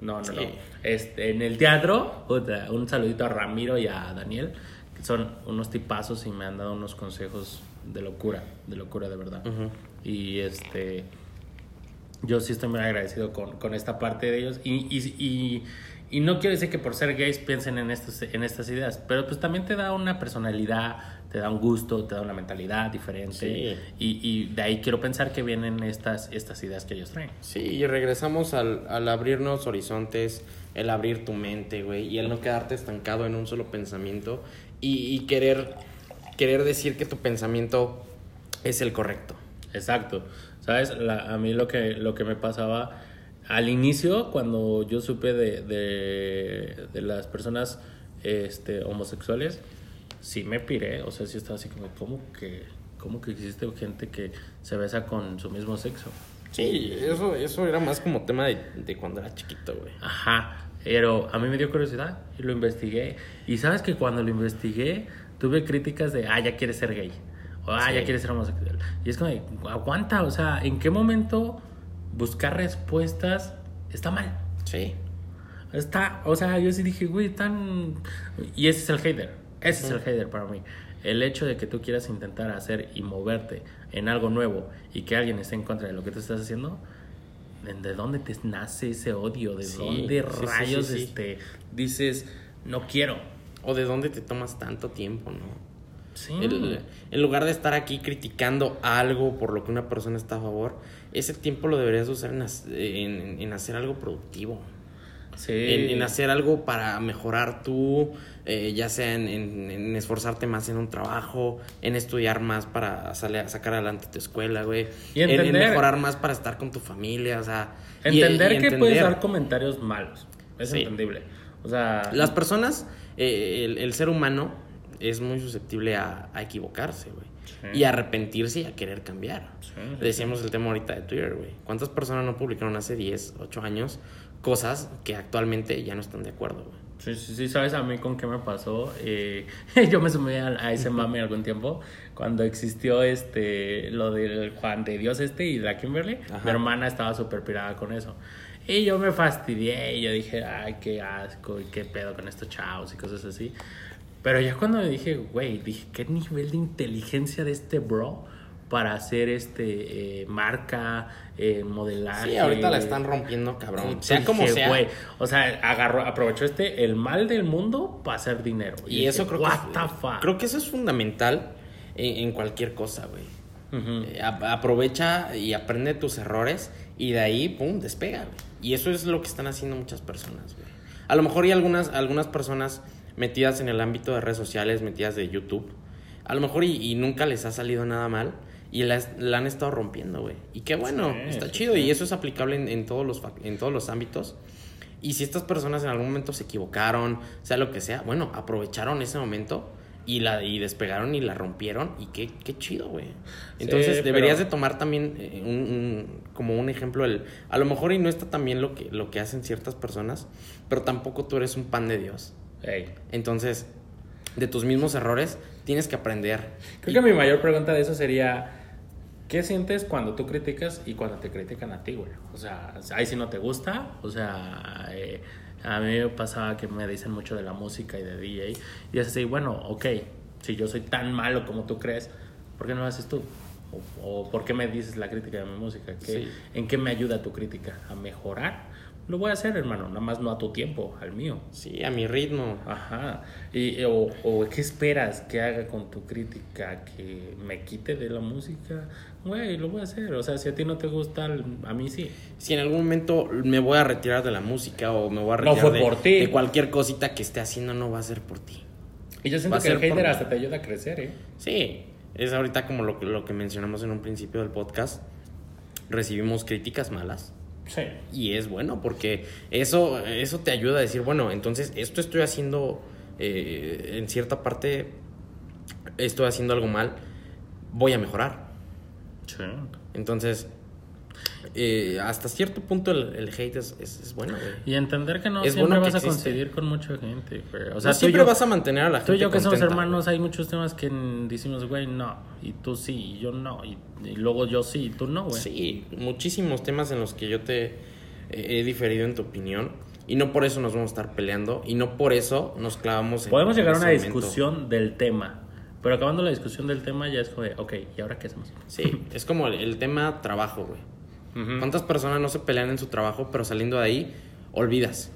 No, no, Sí. no. Este, en el teatro, un saludito a Ramiro y a Daniel, que son unos tipazos y me han dado unos consejos de locura, de locura de verdad. Y este yo sí estoy muy agradecido con, con esta parte de ellos. Y, y, y, y no quiero decir que por ser gays piensen en, estos, en estas ideas, pero pues también te da una personalidad, te da un gusto, te da una mentalidad diferente. Sí. Y, y de ahí quiero pensar que vienen estas, estas ideas que ellos traen. Sí, y regresamos al, al abrirnos horizontes, el abrir tu mente, güey, y el no quedarte estancado en un solo pensamiento y, y querer, querer decir que tu pensamiento es el correcto. Exacto. ¿Sabes? La- a mí lo que, lo que me pasaba al inicio, cuando yo supe de, de, de las personas este, homosexuales, sí me piré. O sea, sí estaba así como, ¿cómo que, ¿cómo que existe gente que se besa con su mismo sexo? Sí, eso, eso era más como tema de, de cuando era chiquito, güey. Ajá. Pero a mí me dio curiosidad y lo investigué. Y sabes que cuando lo investigué, tuve críticas de, ah, ya quieres ser gay. O, ah, Sí. ya quieres ser homosexual. Y es como, aguanta, o sea, ¿en qué momento buscar respuestas está mal? Sí. Está, o sea, yo sí dije, güey, tan... Y ese es el hater. Ese es el hater para mí. el hecho de que tú quieras intentar hacer y moverte en algo nuevo y que alguien esté en contra de lo que tú estás haciendo, ¿de dónde te nace ese odio? ¿De dónde rayos este, dices, no quiero? O de dónde te tomas tanto tiempo, ¿no? Sí. en lugar de estar aquí criticando algo por lo que una persona está a favor, ese tiempo lo deberías usar en, en hacer algo productivo. En, hacer algo para mejorar tú, eh, ya sea en, esforzarte más en un trabajo, en estudiar más para sacar adelante tu escuela, güey. Y en, mejorar más para estar con tu familia, o sea. Entender que puedes dar comentarios malos. Es entendible. O sea. Las personas, eh, el, ser humano es muy susceptible a, equivocarse, güey. Y a arrepentirse y a querer cambiar. Decíamos el tema ahorita de Twitter, güey. ¿Cuántas personas no publicaron hace 10, 8 años cosas que actualmente ya no están de acuerdo, Sí, sí, sí, sabes a mí con qué me pasó. Eh, yo me sumé a, ese mame algún tiempo cuando existió este lo del Juan de Dios este y la Kimberly. Mi hermana estaba súper pirada con eso. Y yo me fastidié y yo dije, ay, qué asco y qué pedo con estos chavos y cosas así. Pero ya cuando me dije, güey, dije, ¿qué nivel de inteligencia de este bro? para hacer este eh, marca, eh, modelaje. Sí, ahorita la están rompiendo, cabrón. sea como sea. o sea, agarró, aprovechó este el mal del mundo para hacer dinero. Y, eso creo que creo que eso es fundamental en, cualquier cosa, güey. Eh, aprovecha y aprende tus errores y de ahí, pum, despega, güey. Y eso es lo que están haciendo muchas personas, güey. A lo mejor hay algunas, algunas personas metidas en el ámbito de redes sociales, metidas de YouTube. A lo mejor y nunca les ha salido nada mal y la, han estado rompiendo, güey. Y qué bueno, está chido. Y eso es aplicable en, todos los, en todos los ámbitos. Y si estas personas en algún momento se equivocaron, sea lo que sea, bueno, aprovecharon ese momento y la y despegaron y la rompieron. Y qué, qué chido, güey. Entonces deberías de tomar también eh, un, como un ejemplo el... A lo mejor y no está también lo que, lo que hacen ciertas personas, pero tampoco tú eres un pan de Dios. Entonces, de tus mismos errores, tienes que aprender. Creo que mi mayor pregunta de eso sería ¿Qué sientes cuando tú criticas y cuando te critican a ti, güey? O sea, ahí si no te gusta, o sea, eh, a mí me pasaba que me dicen mucho de la música y de DJ, y es así, bueno, ok, si yo soy tan malo como tú crees, ¿por qué no lo haces tú? O, ¿por qué me dices la crítica de mi música? ¿En qué me ayuda tu crítica? ¿A mejorar? Lo voy a hacer, hermano, nada más no a tu tiempo, al mío. Sí, a mi ritmo. Ajá. Y, o, o, ¿qué esperas que haga con tu crítica? ¿Que me quite de la música? Güey, lo voy a hacer. O sea, si a ti no te gusta, a mí sí. Si en algún momento me voy a retirar de la música o me voy a retirar de, por ti. de cualquier cosita que esté haciendo, no va a ser por ti. Y yo siento que el hater hasta te ayuda a crecer, ¿eh? Sí, es ahorita como lo, lo que mencionamos en un principio del podcast. Recibimos críticas malas Sí. Y es bueno porque eso, eso te ayuda a decir, bueno, entonces esto estoy haciendo eh, en cierta parte, estoy haciendo algo mal, voy a mejorar. Sí. Entonces, eh, hasta cierto punto el, hate es, es, bueno, Y entender que no siempre vas a conseguir con mucha gente, O sea, siempre vas a mantener a la gente. Tú y yo que somos hermanos, hay muchos temas que decimos, güey, no. Y tú sí, y yo no. Y, luego yo sí, y tú no, güey. Sí, muchísimos temas en los que yo te he diferido en tu opinión. Y no por eso nos vamos a estar peleando. Y no por eso nos clavamos en. Podemos llegar a una discusión del tema. Pero acabando la discusión del tema, ya es como de, ok, ¿y ahora qué hacemos? Sí, es como el tema trabajo, güey. ¿Cuántas personas no se pelean en su trabajo, pero saliendo de ahí olvidas?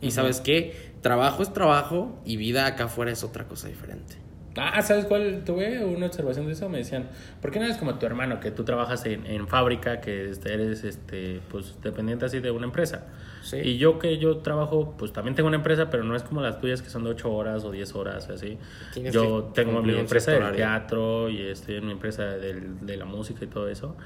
Y sabes qué? Trabajo es trabajo y vida acá afuera es otra cosa diferente. Ah, ¿sabes cuál? Tuve una observación de eso. Me decían, ¿por qué no eres como tu hermano, que tú trabajas en, en fábrica, que este, eres este, pues, dependiente así de una empresa? Sí. Y yo que yo trabajo, pues también tengo una empresa, pero no es como las tuyas que son de 8 horas o 10 horas, así. Yo tengo mi empresa de teatro y estoy en mi empresa de la música y todo eso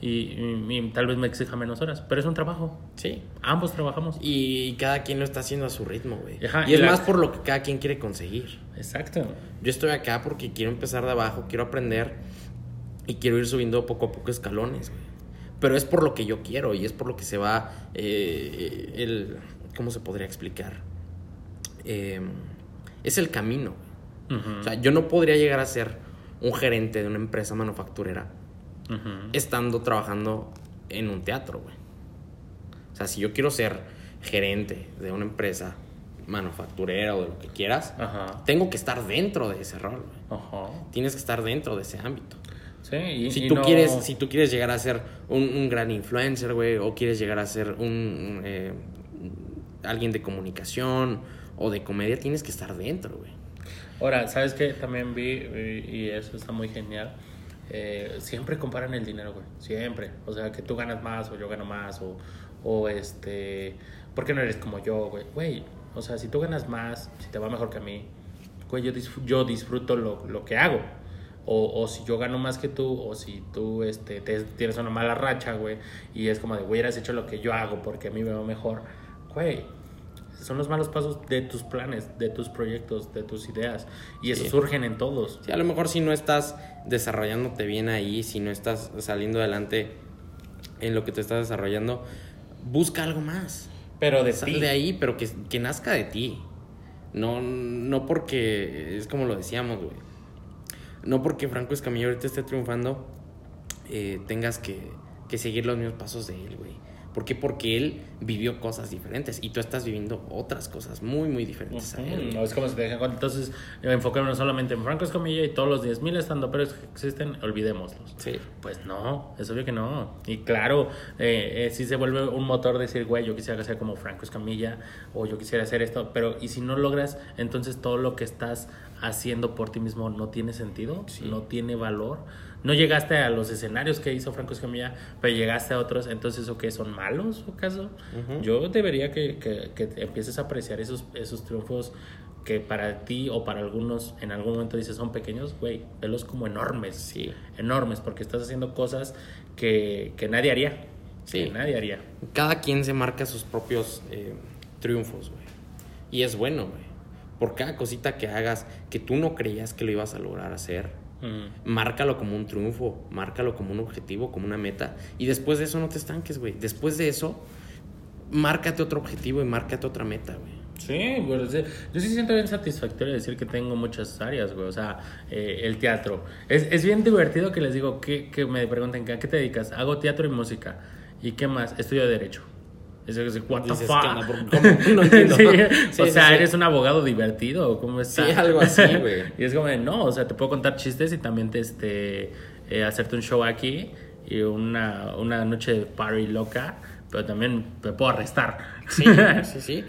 y, tal vez me exija menos horas, pero es un trabajo. Sí. Ambos trabajamos. Y cada quien lo está haciendo a su ritmo, güey. y, es más por lo que cada quien quiere conseguir. Exacto. Yo estoy acá porque quiero empezar de abajo, quiero aprender y quiero ir subiendo poco a poco escalones, güey. Pero es por lo que yo quiero y es por lo que se va eh, el... ¿Cómo se podría explicar? Em, es el camino. O sea, yo no podría llegar a ser un gerente de una empresa manufacturera estando trabajando en un teatro, güey. O sea, si yo quiero ser gerente de una empresa manufacturera o de lo que quieras, Ajá. tengo que estar dentro de ese rol. Ajá. Tienes que estar dentro de ese ámbito. Sí, y, Si y tú, no- quieres, si tú quieres llegar a ser un, un gran influencer, güey, o quieres llegar a ser un, eh, alguien de comunicación o de comedia, tienes que estar dentro, güey. Ahora, ¿sabes qué? También vi, y eso está muy genial. Eh, siempre comparan el dinero, güey. Siempre. O sea, que tú ganas más o yo gano más o, o este... ¿Por qué no eres como yo, güey? Güey, o sea, si tú ganas más, si te va mejor que a mí, güey, yo, yo disfruto lo, lo que hago. O, o si yo gano más que tú, o si tú este, te- tienes una mala racha, güey, y es como de, güey, hubieras hecho lo que yo hago porque a mí me va mejor. Güey, son los malos pasos de tus planes, de tus proyectos, de tus ideas. Y eso Sí. surgen en todos. Sí, a lo mejor si no estás desarrollándote bien ahí, si no estás saliendo adelante en lo que te estás desarrollando, busca algo más. Pero de Sal de ahí, pero que, que nazca de ti. No, no porque, es como lo decíamos, güey. No porque Franco Escamilla ahorita esté triunfando, eh, tengas que, que seguir los mismos pasos de él, güey. ¿Por qué? Porque él vivió cosas diferentes y tú estás viviendo otras cosas muy, muy diferentes a él. Ujú, güey. No es como si te dejan. Entonces, enfoquémonos solamente en Franco Escamilla y todos los 10.000 estando pero que existen, olvidémoslos. Sí. Pues no, es obvio que no. Y claro, eh, eh, sí se vuelve un motor decir, güey, yo quisiera ser como Franco Escamilla o yo quisiera hacer esto, pero y si no logras, entonces todo lo que estás haciendo por ti mismo no tiene sentido, no tiene valor. No llegaste a los escenarios que hizo Franco Escamilla, pero llegaste a otros, entonces ¿o qué? ¿Son malos o acaso? Yo debería que, que, que empieces a apreciar esos, esos triunfos que para ti o para algunos en algún momento dices son pequeños, güey, velos como enormes. Sí. Enormes, porque estás haciendo cosas que, que nadie haría. Sí. Que nadie haría. Cada quien se marca sus propios eh, triunfos, güey. Y es bueno, güey. Por cada cosita que hagas que tú no creías que lo ibas a lograr hacer, Mm. márcalo como un triunfo, márcalo como un objetivo, como una meta. Y después de eso no te estanques, güey. Después de eso, márcate otro objetivo y márcate otra meta, güey. Sí, pues, yo sí siento bien satisfactorio decir que tengo muchas áreas, güey. O sea, eh, el teatro. Es, es bien divertido que les digo, que, que me pregunten, ¿a qué te dedicas? Hago teatro y música. ¿Y qué más? Estudio Derecho. Es decir, what the fuck? No entiendo. Sí, Sí, o sea, sí. eres un abogado divertido, ¿o ¿cómo? Sí, algo así, güey. y es como, no, o sea, te puedo contar chistes y también te, este, eh, hacerte un show aquí y una, una noche de party loca, pero también te puedo arrestar. Sí, sí, sí.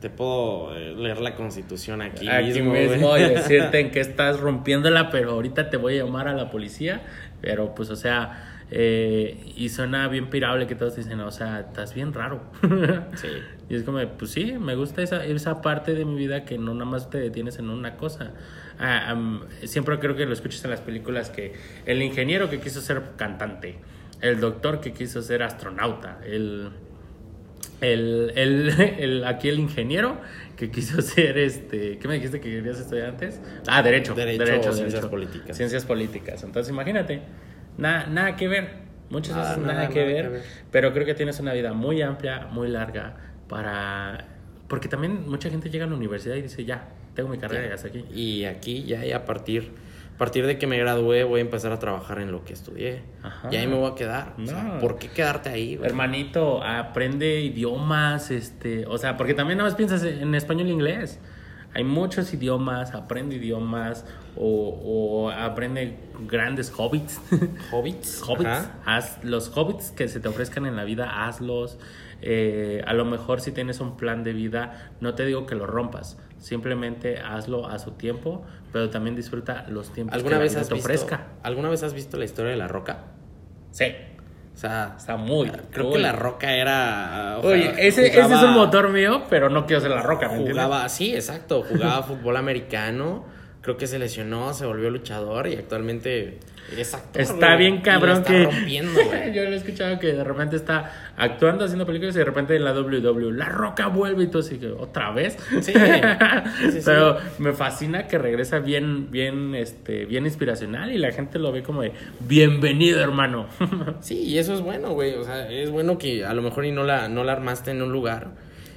Te puedo eh, leer la constitución aquí, aquí mismo, y decirte en que estás rompiéndola, pero ahorita te voy a llamar a la policía. Pero pues, o sea, eh, y suena bien pirable que todos dicen, o sea, estás bien raro. Sí. Y es como, pues sí, me gusta esa, esa parte de mi vida que no nada más te detienes en una cosa. Ah, siempre creo que lo escuchas en las películas que el ingeniero que quiso ser cantante, el doctor que quiso ser astronauta, el el, el, el- aquí el ingeniero que quiso ser este ¿qué me dijiste que querías estudiar antes? ah derecho Derecho o ciencias políticas. ciencias políticas entonces imagínate nada nada que ver muchas Nada, veces nada, nada, que, nada ver, que ver. pero creo que tienes una vida muy amplia muy larga para porque también mucha gente llega a la universidad y dice ya tengo mi carrera y hasta aquí Y aquí ya y a partir, a partir de que me gradué voy a empezar a trabajar en lo que estudié. Ajá. Y ahí me voy a quedar. O sea, No. ¿Por qué quedarte ahí, güey? Hermanito, aprende idiomas, este, o sea, porque también nada más piensas en español e inglés. Hay muchos idiomas, aprende idiomas o, o aprende grandes hobbits. Hobbits. hobbits, Ajá. haz los hobbits que se te ofrezcan en la vida, hazlos. Eh, a lo mejor si tienes un plan de vida, no te digo que lo rompas, simplemente hazlo a su tiempo, pero también disfruta los tiempos ¿Alguna que la vez vida has te visto, ofrezca. ¿Alguna vez has visto la historia de la Roca? Sí, O sea, está muy. creo cool. que la Roca era. sea, Oye, ese, ese es un motor mío, pero no quiero ser la roca, ¿me entiendes? Jugaba, sí, exacto. Jugaba fútbol americano. Creo que se lesionó, se volvió luchador y actualmente es actor. Está bien cabrón está que. rompiendo. Yo lo he escuchado que de repente está actuando, haciendo películas y de repente en la WW, la roca vuelve y todo así que otra vez. Sí, sí, sí. Pero me fascina que regresa bien, bien, este, bien inspiracional y la gente lo ve como de bienvenido, hermano. Sí, y eso es bueno, güey. O sea, es bueno que a lo mejor y no la, no la armaste en un lugar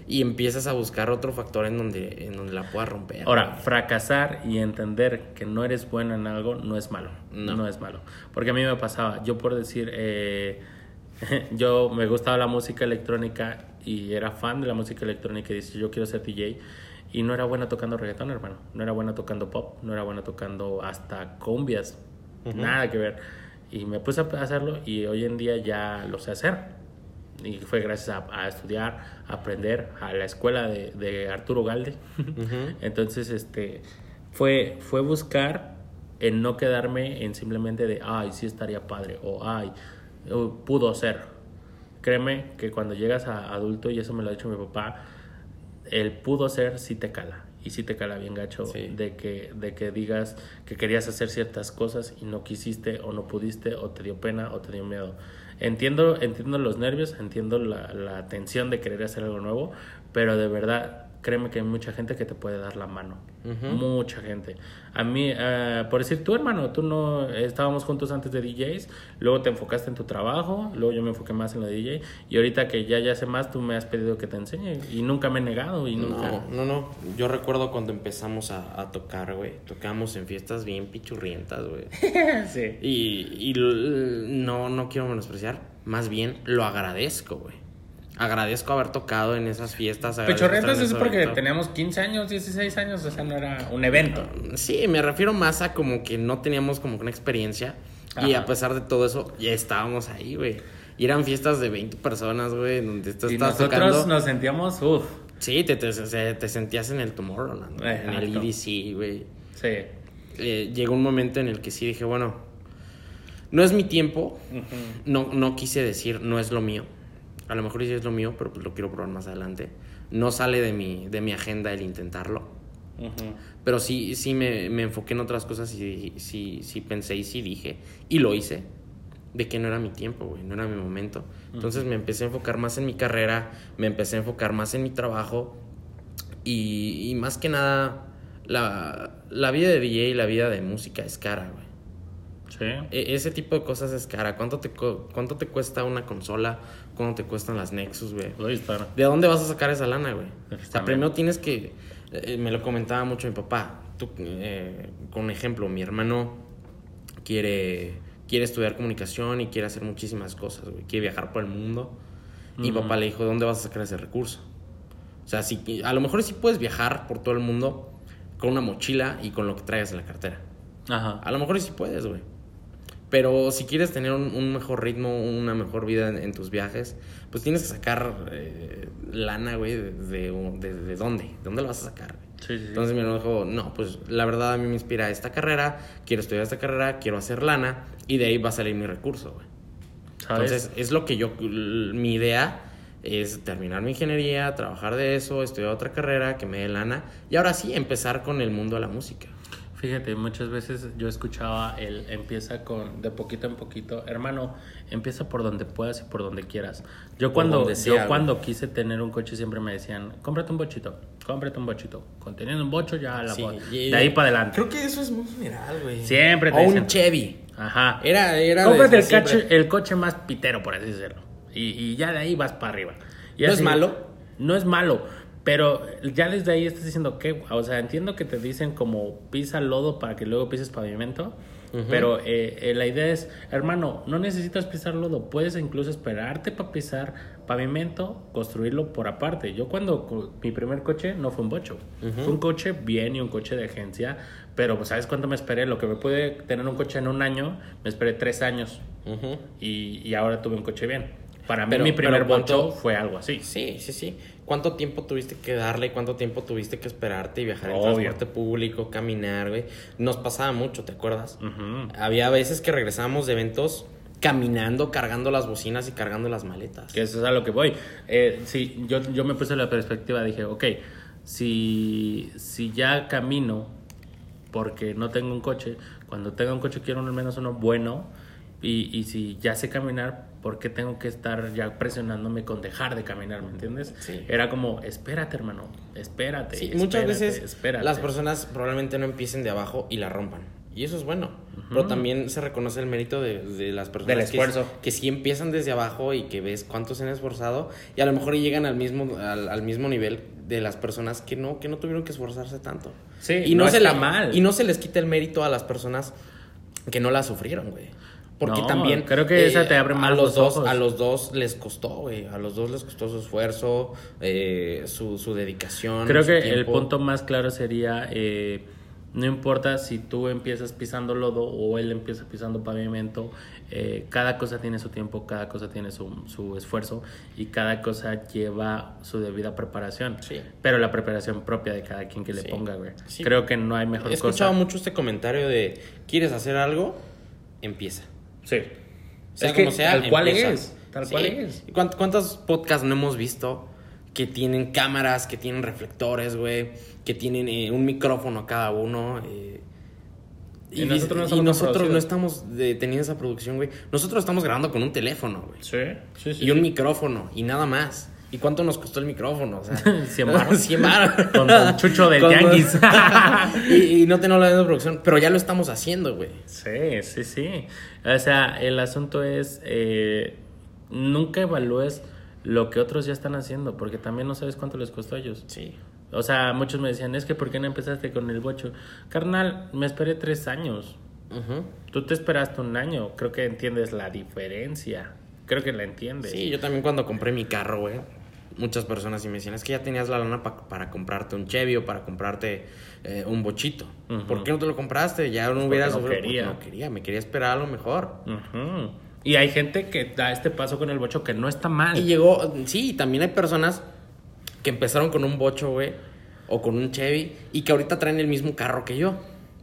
y empiezas a buscar otro factor en donde, en donde la puedas romper. Ahora, fracasar y entender que no eres bueno en algo no es malo. No. No, es malo. Porque a mí me pasaba, yo por decir, eh, yo me gustaba la música electrónica y era fan de la música electrónica y dije, yo quiero ser DJ. y no era buena tocando reggaetón, hermano. No era buena tocando pop, no era buena tocando hasta cumbias. Nada que ver. Y me puse a hacerlo y hoy en día ya lo sé hacer. Y fue gracias a, estudiar, a aprender a la escuela de, Arturo Galde. Entonces, este, fue, fue buscar en no quedarme en simplemente de, ay, sí estaría padre, o ay, pudo ser. Créeme que cuando llegas a adulto, y eso me lo ha dicho mi papá, el pudo ser sí te cala y sí te cala bien gacho de, que, de que digas que querías hacer ciertas cosas y no quisiste o no pudiste o te dio pena o te dio miedo. Entiendo, entiendo los nervios, entiendo la, la tensión de querer hacer algo nuevo, pero de verdad créeme que hay mucha gente que te puede dar la mano. Mucha gente. A mí, eh, por decir, tú hermano, tú no estábamos juntos antes de DJs, luego te enfocaste en tu trabajo, luego yo me enfoqué más en la DJ, y ahorita que ya ya sé más, tú me has pedido que te enseñe, y nunca me he negado, y nunca... No, no, no. Yo recuerdo cuando empezamos a, tocar, güey, tocábamos en fiestas bien pichurrientas, güey. sí. Y, y no, no quiero menospreciar, más bien lo agradezco, güey agradezco haber tocado en esas fiestas. Pechorrentas es porque teníamos 15 años, 16 años, o sea, no era un evento. Sí, me refiero más a como que no teníamos como una experiencia y a pesar de todo eso, ya estábamos ahí, güey. Y eran fiestas de 20 personas, güey, donde tú y nosotros nos sentíamos, uff. Sí, te, te, te, sentías en el Tomorrowland, en el EDC, güey. Sí. Eh, llegó un momento en el que sí dije, bueno, no es mi tiempo, no, no quise decir, no es lo mío a lo mejor sí es lo mío, pero pues lo quiero probar más adelante. No sale de mi, de mi agenda el intentarlo. Pero sí, sí me, enfoqué en otras cosas y sí, sí pensé y sí dije. Y lo hice. De que no era mi tiempo, güey, no era mi momento. Entonces me empecé a enfocar más en mi carrera, me empecé a enfocar más en mi trabajo. Y, más que nada, la, la vida de DJ y la vida de música es cara, güey. E, ese tipo de cosas es cara. ¿Cuánto te, cuánto te cuesta una consola? ¿Cuánto te cuestan las Nexus, güey? ¿De dónde vas a sacar esa lana, güey? O sea, primero tienes que... Eh, me lo comentaba mucho mi papá. Tú, eh, con ejemplo, mi hermano quiere, quiere estudiar comunicación y quiere hacer muchísimas cosas, güey. Quiere viajar por el mundo. Y papá le dijo, ¿de dónde vas a sacar ese recurso? O sea, si, a lo mejor sí puedes viajar por todo el mundo con una mochila y con lo que traigas en la cartera. Ajá. A lo mejor sí puedes, güey. Pero si quieres tener un, mejor ritmo, una mejor vida en, tus viajes, pues tienes que sacar eh, lana, güey, de, de, dónde, de dónde lo vas a sacar. Sí, sí, Entonces mi hermano dijo, no, pues la verdad a mí me inspira esta carrera, quiero estudiar esta carrera, quiero hacer lana, y de ahí va a salir mi recurso, güey. Entonces es lo que yo, mi idea es terminar mi ingeniería, trabajar de eso, estudiar otra carrera que me dé lana, y ahora sí empezar con el mundo de la música. Fíjate, muchas veces yo escuchaba el empieza con de poquito en poquito, hermano, empieza por donde puedas y por donde quieras. Yo cuando yo cuando quise tener un coche siempre me decían, "Cómprate un bochito, cómprate un bochito." Conteniendo un bocho ya la de ahí para adelante. Creo que eso es muy general, güey. Siempre te o un Chevy. Ajá. Era era Cómprate el coche, el coche más pitero por así decirlo. Y, y ya de ahí vas para arriba. Y ¿No es malo? No es malo, pero ya desde ahí estás diciendo que, o sea, entiendo que te dicen como pisa lodo para que luego pises pavimento. Pero eh, eh, la idea es, hermano, no necesitas pisar lodo, puedes incluso esperarte para pisar pavimento, construirlo por aparte. Yo cuando mi primer coche no fue un bocho, fue un coche bien y un coche de agencia, pero pues, ¿sabes cuánto me esperé? Lo que me puede tener un coche en un año, me esperé tres años y, y, ahora tuve un coche bien. Para mí mi primer bocho fue algo así. Sí, sí, sí cuánto tiempo tuviste que darle, cuánto tiempo tuviste que esperarte y viajar en transporte público, caminar, güey. Nos pasaba mucho, ¿te acuerdas? Había veces que regresábamos de eventos caminando, cargando las bocinas y cargando las maletas. Que eso es a lo que voy. Eh, sí, yo, yo me puse la perspectiva, dije, ok, si, si ya camino porque no tengo un coche, cuando tenga un coche quiero al menos uno bueno y, y si ya sé caminar, ¿por qué tengo que estar ya presionándome con dejar de caminar? ¿Me entiendes? Sí. Era como, espérate, hermano, espérate. Sí, muchas veces las personas probablemente no empiecen de abajo y la rompan. Y eso es bueno. Pero también se reconoce el mérito de, las personas Del esfuerzo. Que, sí empiezan desde abajo y que ves cuántos se han esforzado y a lo mejor llegan al mismo, al, mismo nivel de las personas que no, que no tuvieron que esforzarse tanto. Sí, y no, se la mal. Y no se les quita el mérito a las personas que no la sufrieron, güey. Porque No, también. eh, creo que esa te abre a más los los dos ojos. A los dos les costó, güey. A los dos les costó su esfuerzo, eh, su, su dedicación. Creo su que el tiempo. punto más claro sería, eh, no importa si tú empiezas pisando lodo o él empieza pisando pavimento, eh, cada cosa tiene su tiempo, cada cosa tiene su, su esfuerzo y cada cosa lleva su debida preparación. Sí. Pero la preparación propia de cada quien que le Sí. ponga, güey. Sí. Creo que no hay mejor He escuchado cosa. mucho este comentario de: ¿quieres hacer algo? Empieza. Sí. Sea Es que como sea, tal cual empieza. es, tal Sí. cual es. ¿Y cuánt- ¿Cuántos podcasts no hemos visto que tienen cámaras, que tienen reflectores, güey? Que tienen eh, un micrófono cada uno. eh, Y nosotros no y tan nosotros no estamos de- teniendo esa producción, güey. Nosotros estamos grabando con un teléfono, güey. Sí, sí, sí. Y un micrófono, y nada más. ¿Y cuánto nos costó el micrófono? O sea, 100 varos. 100 varos. Con Don Chucho del Tianguis. y, y no tenemos la misma producción, pero ya lo estamos haciendo, güey. Sí, sí, sí. O sea, el asunto es, eh, nunca evalúes lo que otros ya están haciendo, porque también no sabes cuánto les costó a ellos. Sí. O sea, muchos me decían, es que ¿por qué no empezaste con el bocho? Carnal, me esperé tres años. Ujú. Tú te esperaste un año. Creo que entiendes la diferencia. Creo que la entiendes. Sí, yo también cuando compré mi carro, güey, muchas personas sí me decían, es que ya tenías la lana pa- para comprarte un Chevy o para comprarte eh, un bochito. ¿Por qué no te lo compraste? Ya no Pues hubieras... no pues, quería. no quería, me quería esperar a lo mejor. Y hay gente que da este paso con el bocho que no está mal. Y llegó, sí, también hay personas que empezaron con un bocho, güey, o con un Chevy, y que ahorita traen el mismo carro que yo.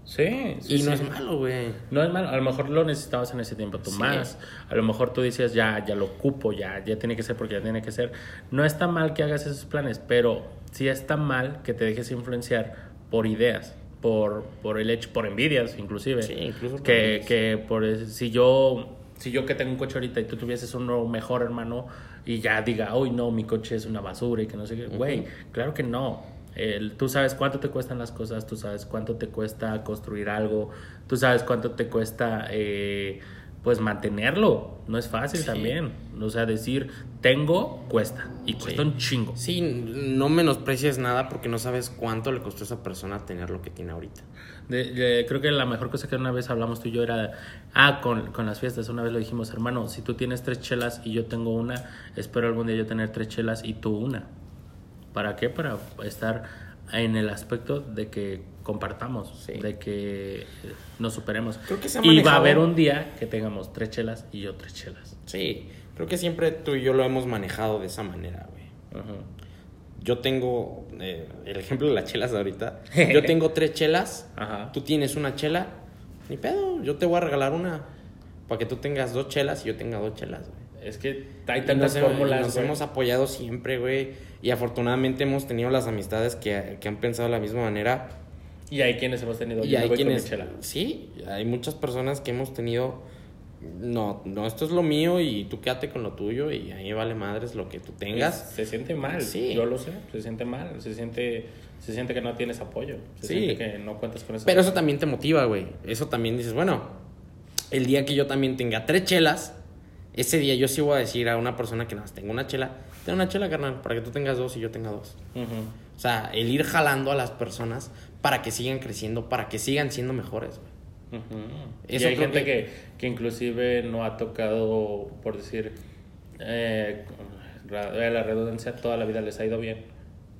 Sí, sí, y no sí. es malo, güey. No es malo, a lo mejor lo necesitabas en ese tiempo tú Sí. más. A lo mejor tú decías, ya, ya lo ocupo, ya, ya tiene que ser porque ya tiene que ser. No está mal que hagas esos planes, pero sí está mal que te dejes influenciar por ideas, por, por el hecho, por envidias inclusive. Sí, incluso por que, que por si yo, si yo que tengo un coche ahorita y tú tuvieses uno mejor, hermano, y ya diga, uy, no, mi coche es una basura y que no sé qué, güey, claro que no. El- tú sabes cuánto te cuestan las cosas, tú sabes cuánto te cuesta construir algo, tú sabes cuánto te cuesta eh, pues mantenerlo. No es fácil Sí. también. O sea, decir tengo cuesta y cuesta Sí. un chingo. Sí, no menosprecies nada porque no sabes cuánto le costó a esa persona tener lo que tiene ahorita. De- de- creo que la mejor cosa que una vez hablamos tú y yo era, ah, con, con las fiestas, una vez lo dijimos, hermano, si tú tienes tres chelas y yo tengo una, espero algún día yo tener tres chelas y tú una. ¿Para qué? Para estar en el aspecto de que compartamos, Sí. de que nos superemos. Creo que se ha y va a haber un día que tengamos tres chelas y yo tres chelas. Sí, creo que siempre tú y yo lo hemos manejado de esa manera, güey. Yo tengo eh, el ejemplo de las chelas de ahorita. Yo tengo tres chelas, Ajá. tú tienes una chela, ni pedo, yo te voy a regalar una para que tú tengas dos chelas y yo tenga dos chelas, güey. Es que hay Y tantas nos, hemos- fórmulas. nos güey. hemos apoyado siempre, güey. Y afortunadamente hemos tenido las amistades que, que han pensado de la misma manera. Y hay quienes hemos tenido. Y yo hay voy quienes. Sí, hay muchas personas que hemos tenido. No, no, esto es lo mío y tú quédate con lo tuyo y ahí vale madres lo que tú tengas. Se siente mal, Sí. yo lo sé, se siente mal, se siente, se siente que no tienes apoyo, se Sí. siente que no cuentas con eso. Pero eso también te motiva, güey. Eso también dices, bueno, el día que yo también tenga tres chelas, ese día yo sí voy a decir a una persona que nada más tengo una chela, ten una chela, carnal, para que tú tengas dos y yo tenga dos. O sea, el ir jalando a las personas para que sigan creciendo, para que sigan siendo mejores, güey. Y Eso hay creo gente que- que... Que, inclusive no ha tocado, por decir, eh, la redundancia, toda la vida les ha ido bien.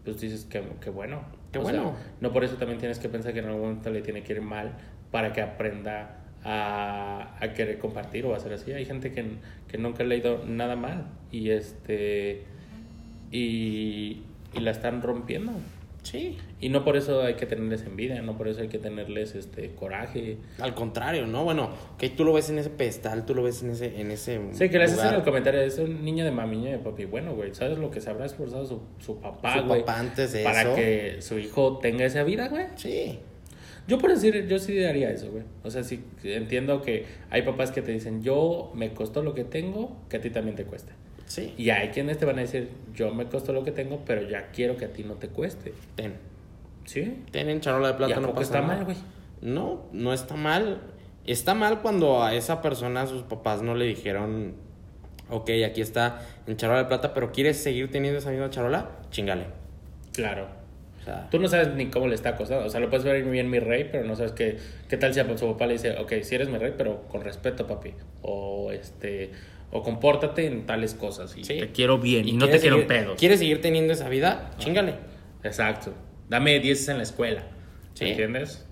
Pues dices que, que bueno. Qué O bueno. sea, no por eso también tienes que pensar que en algún momento le tiene que ir mal para que aprenda a, a querer compartir o hacer así. Hay gente que, que nunca le ha ido nada mal y este y, y la están rompiendo. Sí. Y no por eso hay que tenerles envidia, no por eso hay que tenerles este coraje. Al contrario, ¿no? Bueno, que tú lo ves en ese pedestal, tú lo ves en ese, en ese Sí, que les hacen lugar. el comentario, es un niño de mami, niño de papi. Bueno, güey, ¿sabes lo que se habrá esforzado su, su papá, Su güey? papá antes de para eso. que su hijo tenga esa vida, güey. Sí. Yo por decir, yo sí haría eso, güey. O sea, sí entiendo que hay papás que te dicen, yo me costó lo que tengo, que a ti también te cueste. Sí. Y hay quienes te van a decir, yo me costó lo que tengo, pero ya quiero que a ti no te cueste. Ten. ¿Sí? Ten en charola de ¿Y plata, a no poco pasa está nada. mal, güey? No, no está mal. Está mal cuando a esa persona sus papás no le dijeron, ok, aquí está en charola de plata, pero quieres seguir teniendo esa misma charola, chingale. Claro. O sea, Tú no sabes ni cómo le está acosando. O sea, lo puedes ver muy bien mi rey, pero no sabes qué, qué tal si a su papá le dice, ok, si eres mi rey, pero con respeto, papi. O este, o compórtate en tales cosas. Y Sí. te quiero bien y, no te quiero seguir- pedos. ¿Quieres seguir teniendo esa vida? Chingale. Exacto. Dame 10 en la escuela. Sí. ¿Entiendes?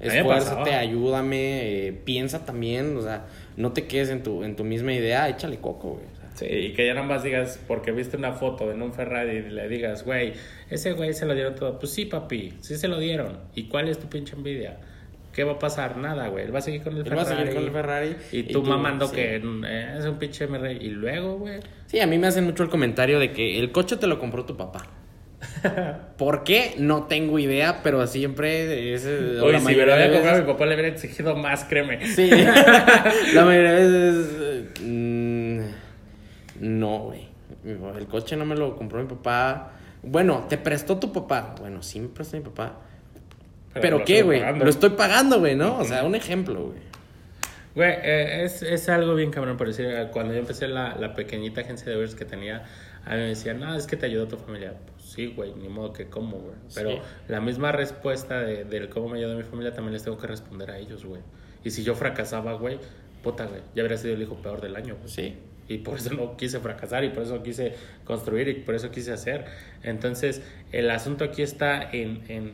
Esfuérzate, ayúdame, eh, piensa también, o sea, no te quedes en tu, en tu misma idea, échale coco, güey. o sea. Sí, y que ya nada más digas, porque viste una foto en un Ferrari y le digas, güey, ese güey se lo dieron todo. Pues sí, papi, sí se lo dieron. ¿Y cuál es tu pinche envidia? ¿Qué va a pasar? Nada, güey. Él va a seguir con el Él va a Ferrari. seguir con el Ferrari. Y tú, tú- mamando sí. que eh, es un pinche rey. Y luego, güey. Sí, a mí me hacen mucho el comentario de que el coche te lo compró tu papá. ¿Por qué? No tengo idea, pero siempre es... eh, Oye, si me lo había comprado, mi papá le hubiera exigido más, créeme. Sí. la mayoría de veces... mm, no, güey. El coche no me lo compró mi papá. Bueno, te prestó tu papá. Bueno, sí me prestó mi papá. ¿Pero, qué, güey? Lo estoy pagando, güey, ¿no? O sea, un ejemplo, güey. Güey, eh, es, es algo bien cabrón, por decir, eh, cuando yo empecé la, la pequeñita agencia de Ubers que tenía, a mí me decían, no, es que te ayudó tu familia. Pues sí, güey, ni modo que cómo, güey. Pero Sí. la misma respuesta de, del cómo me ayudó mi familia también les tengo que responder a ellos, güey. Y si yo fracasaba, güey, puta, güey, ya habría sido el hijo peor del año, pues. Sí. Y por eso no quise fracasar y por eso quise construir y por eso quise hacer. Entonces, el asunto aquí está en, en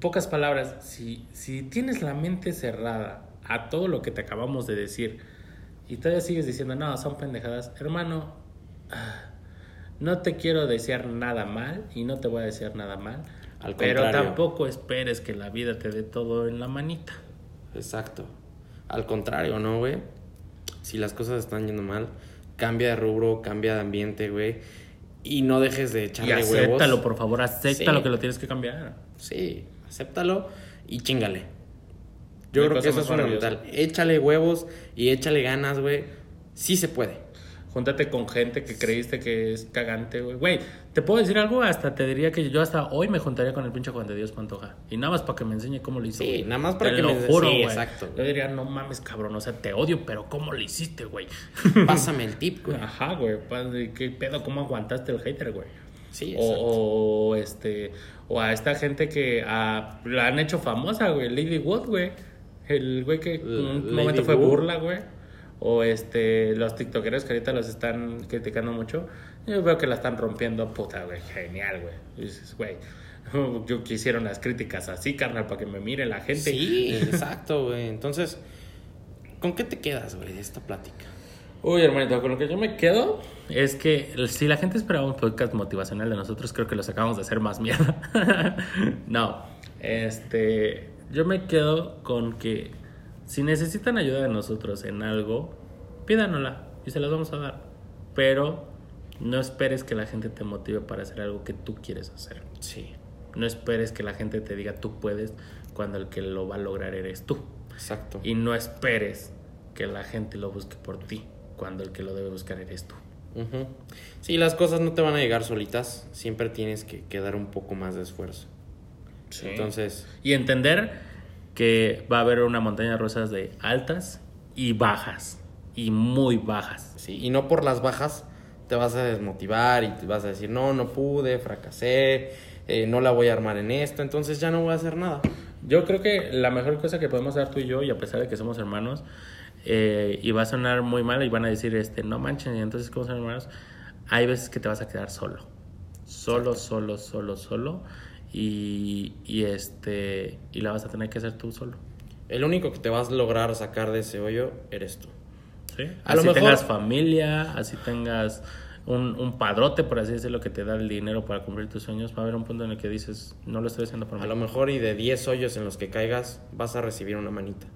pocas palabras, si, si tienes la mente cerrada a todo lo que te acabamos de decir y todavía sigues diciendo, no, son pendejadas, hermano, no te quiero desear nada mal y no te voy a desear nada mal, Al pero contrario. tampoco esperes que la vida te dé todo en la manita. Exacto. Al contrario, ¿no, güey? Si las cosas están yendo mal, cambia de rubro, cambia de ambiente, güey. Y no dejes de Y echarle acéptalo, huevos. por favor, acéptalo Sí. que lo tienes que cambiar. Sí, acéptalo y chingale. Yo creo que eso es fundamental. Échale huevos y échale ganas, güey. Sí se puede. Júntate con gente que creíste que es cagante, güey. Güey, te puedo decir algo, hasta te diría que yo hasta hoy me juntaría con el pinche Juan de Dios Pantoja. Y nada más para que me enseñe cómo lo hizo. Sí, nada más para Te que lo me- juro, sí, güey. exacto. Yo diría, no mames, cabrón, o sea, te odio, pero ¿cómo lo hiciste, güey? Pásame el tip, güey. Ajá, güey. pa- ¿Qué pedo? ¿Cómo aguantaste el hater, güey? Sí, o, exacto. o, este o a esta gente que la han hecho famosa, güey, Lady Wood, güey. El güey que en un Lady momento fue Wood. burla, güey. O este los tiktokeros que ahorita los están criticando mucho. Yo veo que la están rompiendo, puta, güey, genial, güey. Y dices, güey, yo quisieron las críticas así, carnal, para que me mire la gente. Sí, exacto, güey. Entonces, ¿con qué te quedas, güey, de esta plática? Uy, hermanito, con lo que yo me quedo es que si la gente esperaba un podcast motivacional de nosotros, creo que los acabamos de hacer más mierda. no, este, yo me quedo con que si necesitan ayuda de nosotros en algo, pídanosla y se las vamos a dar. Pero no esperes que la gente te motive para hacer algo que tú quieres hacer. Sí, No esperes que la gente te diga tú puedes cuando el que lo va a lograr eres tú. exacto. Y no esperes que la gente lo busque por ti, cuando el que lo debe buscar eres tú. Ujú. Sí, las cosas no te van a llegar solitas. Siempre tienes que, que dar un poco más de esfuerzo. Entonces, Y entender que va a haber una montaña de rosas de altas y bajas, y muy bajas. sí, y no por las bajas te vas a desmotivar y te vas a decir, no, no pude, fracasé, eh, no la voy a armar en esto, entonces ya no voy a hacer nada. Yo creo que la mejor cosa que podemos dar tú y yo, y a pesar de que somos hermanos, eh, y va a sonar muy mal y van a decir, este, no manchen, y entonces ¿cómo son hermanos? Hay veces que te vas a quedar solo. Solo, solo, solo, solo. Y, y este y la vas a tener que hacer tú solo. El único que te vas a lograr sacar de ese hoyo eres tú. ¿sí? A así lo mejor- tengas familia, así tengas un, un padrote, por así decirlo, que te da el dinero para cumplir tus sueños, va a haber un punto en el que dices, no lo estoy haciendo por mí. A lo mejor y de 10 hoyos en los que caigas vas a recibir una manita.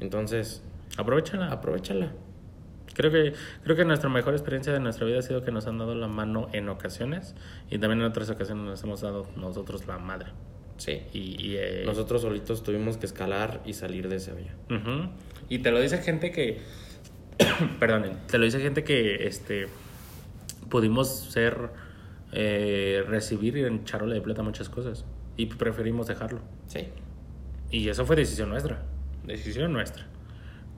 Entonces, Aprovechala. aprovechala. Creo que, creo que nuestra mejor experiencia de nuestra vida ha sido que nos han dado la mano en ocasiones y también en otras ocasiones nos hemos dado nosotros la madre. Sí. Y, y, eh, Nosotros solitos tuvimos que escalar y salir de ese hoyo. Y te lo dice gente que. Perdonen. Te lo dice gente que este pudimos ser. eh, recibir en charola de plata muchas cosas. Y preferimos dejarlo. Sí. Y eso fue decisión nuestra. Decisión nuestra.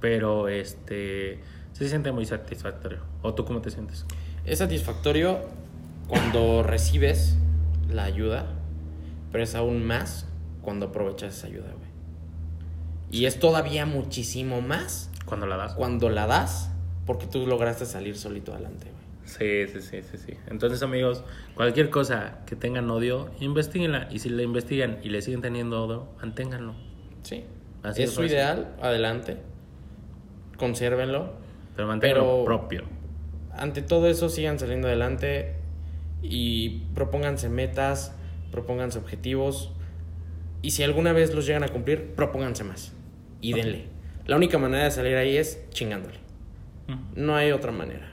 Pero este. Se siente muy satisfactorio. ¿O tú cómo te sientes? Es satisfactorio cuando recibes la ayuda, pero es aún más cuando aprovechas esa ayuda, güey. Y es todavía muchísimo más Cuando la das. cuando la das porque tú lograste salir solito adelante, güey. Sí, sí, sí, sí, sí. Entonces, amigos, cualquier cosa que tengan odio, investiguenla. Y si la investigan y le siguen teniendo odio, manténganlo. Sí. Así es es su fácil. ideal, adelante. Consérvenlo. Pero manténganlo propio. Ante todo eso, sigan saliendo adelante y propónganse metas, propónganse objetivos. Y si alguna vez los llegan a cumplir, propónganse más. Y denle. La única manera de salir ahí es chingándole. No hay otra manera.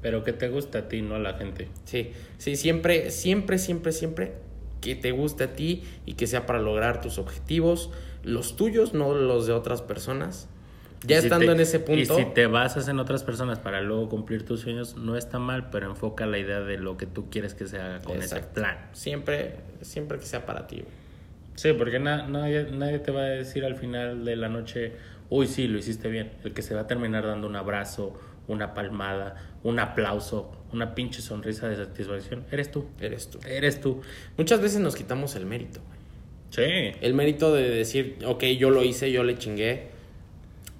Pero que te gusta a ti, no a la gente. Sí, sí, siempre, siempre, siempre, siempre que te guste a ti y que sea para lograr tus objetivos, los tuyos, no los de otras personas. Ya si estando te- en ese punto, Y si te basas en otras personas para luego cumplir tus sueños, no está mal, pero enfoca la idea de lo que tú quieres que se haga con Exacto. ese plan. siempre, siempre que sea para ti. Sí, porque na- nadie, nadie te va a decir al final de la noche, uy, sí, lo hiciste bien. El que se va a terminar dando un abrazo, una palmada, un aplauso, una pinche sonrisa de satisfacción, eres tú. Eres tú. Eres tú. Muchas veces nos quitamos el mérito. Sí. El mérito de decir, ok, yo lo hice, yo le chingué,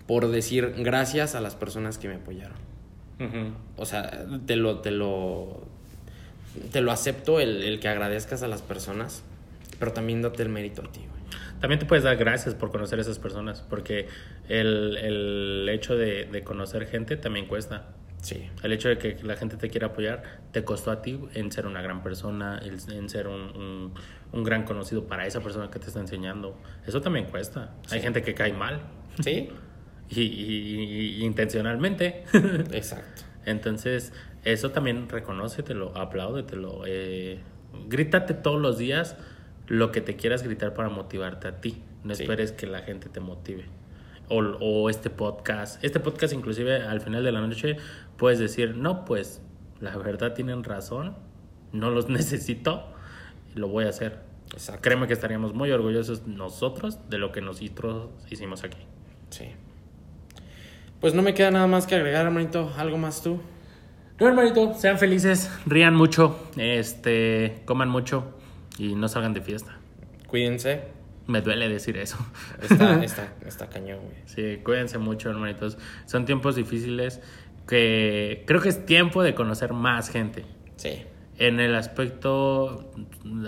por decir gracias a las personas que me apoyaron. Ujú. O sea, te lo, te lo, te lo acepto el, el que agradezcas a las personas, pero también date el mérito a ti, güey. También te puedes dar gracias por conocer a esas personas, porque el, el hecho de, de conocer gente también cuesta. Sí, El hecho de que la gente te quiera apoyar te costó a ti en ser una gran persona, en ser un, un- un gran conocido para esa persona que te está enseñando. Eso también cuesta. Hay Sí. gente que cae mal sí, y, y- y- intencionalmente. exacto. Entonces, eso también reconócetelo, apláudetelo. Eh, grítate todos los días lo que te quieras gritar para motivarte a ti. No Sí. esperes que la gente te motive. O, o este podcast. Este podcast inclusive al final de la noche puedes decir, no, pues la verdad tienen razón, no los necesito, lo voy a hacer. Exacto. Créeme que estaríamos muy orgullosos nosotros de lo que nosotros hicimos aquí. Sí. Pues no me queda nada más que agregar, hermanito. ¿Algo más tú? No, hermanito, sean felices, rían mucho, este, coman mucho y no salgan de fiesta. Cuídense. Me duele decir eso. Está, está, está cañón, güey. Sí, cuídense mucho, hermanitos. Son tiempos difíciles que creo que es tiempo de conocer más gente. Sí. En el aspecto,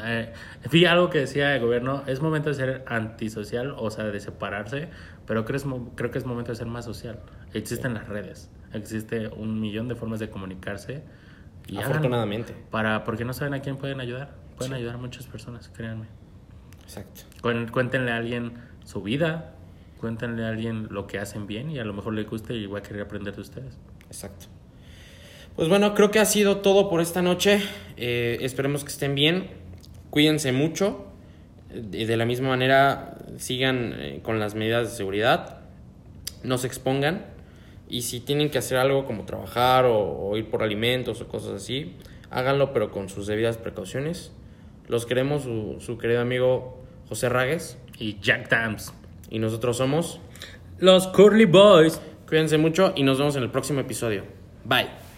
eh, vi algo que decía el gobierno, es momento de ser antisocial, o sea, de separarse, pero creo, es creo que es momento de ser más social. Existen las redes, existe un millón de formas de comunicarse. Y. Afortunadamente. Para, porque no saben a quién pueden ayudar. Pueden Sí. ayudar a muchas personas, créanme. Exacto. Cuéntenle a alguien su vida, cuéntenle a alguien lo que hacen bien y a lo mejor le guste y va a querer aprender de ustedes. Exacto. Pues bueno, creo que ha sido todo por esta noche. Eh, esperemos que estén bien. Cuídense mucho. De la misma manera, sigan eh, con las medidas de seguridad. No se expongan. Y si tienen que hacer algo como trabajar o, o ir por alimentos o cosas así, háganlo, pero con sus debidas precauciones. Los queremos, su, su querido amigo José Ragues. Y Jack Dams. Y nosotros somos. Los Curly Boys. Cuídense mucho y nos vemos en el próximo episodio. Bye.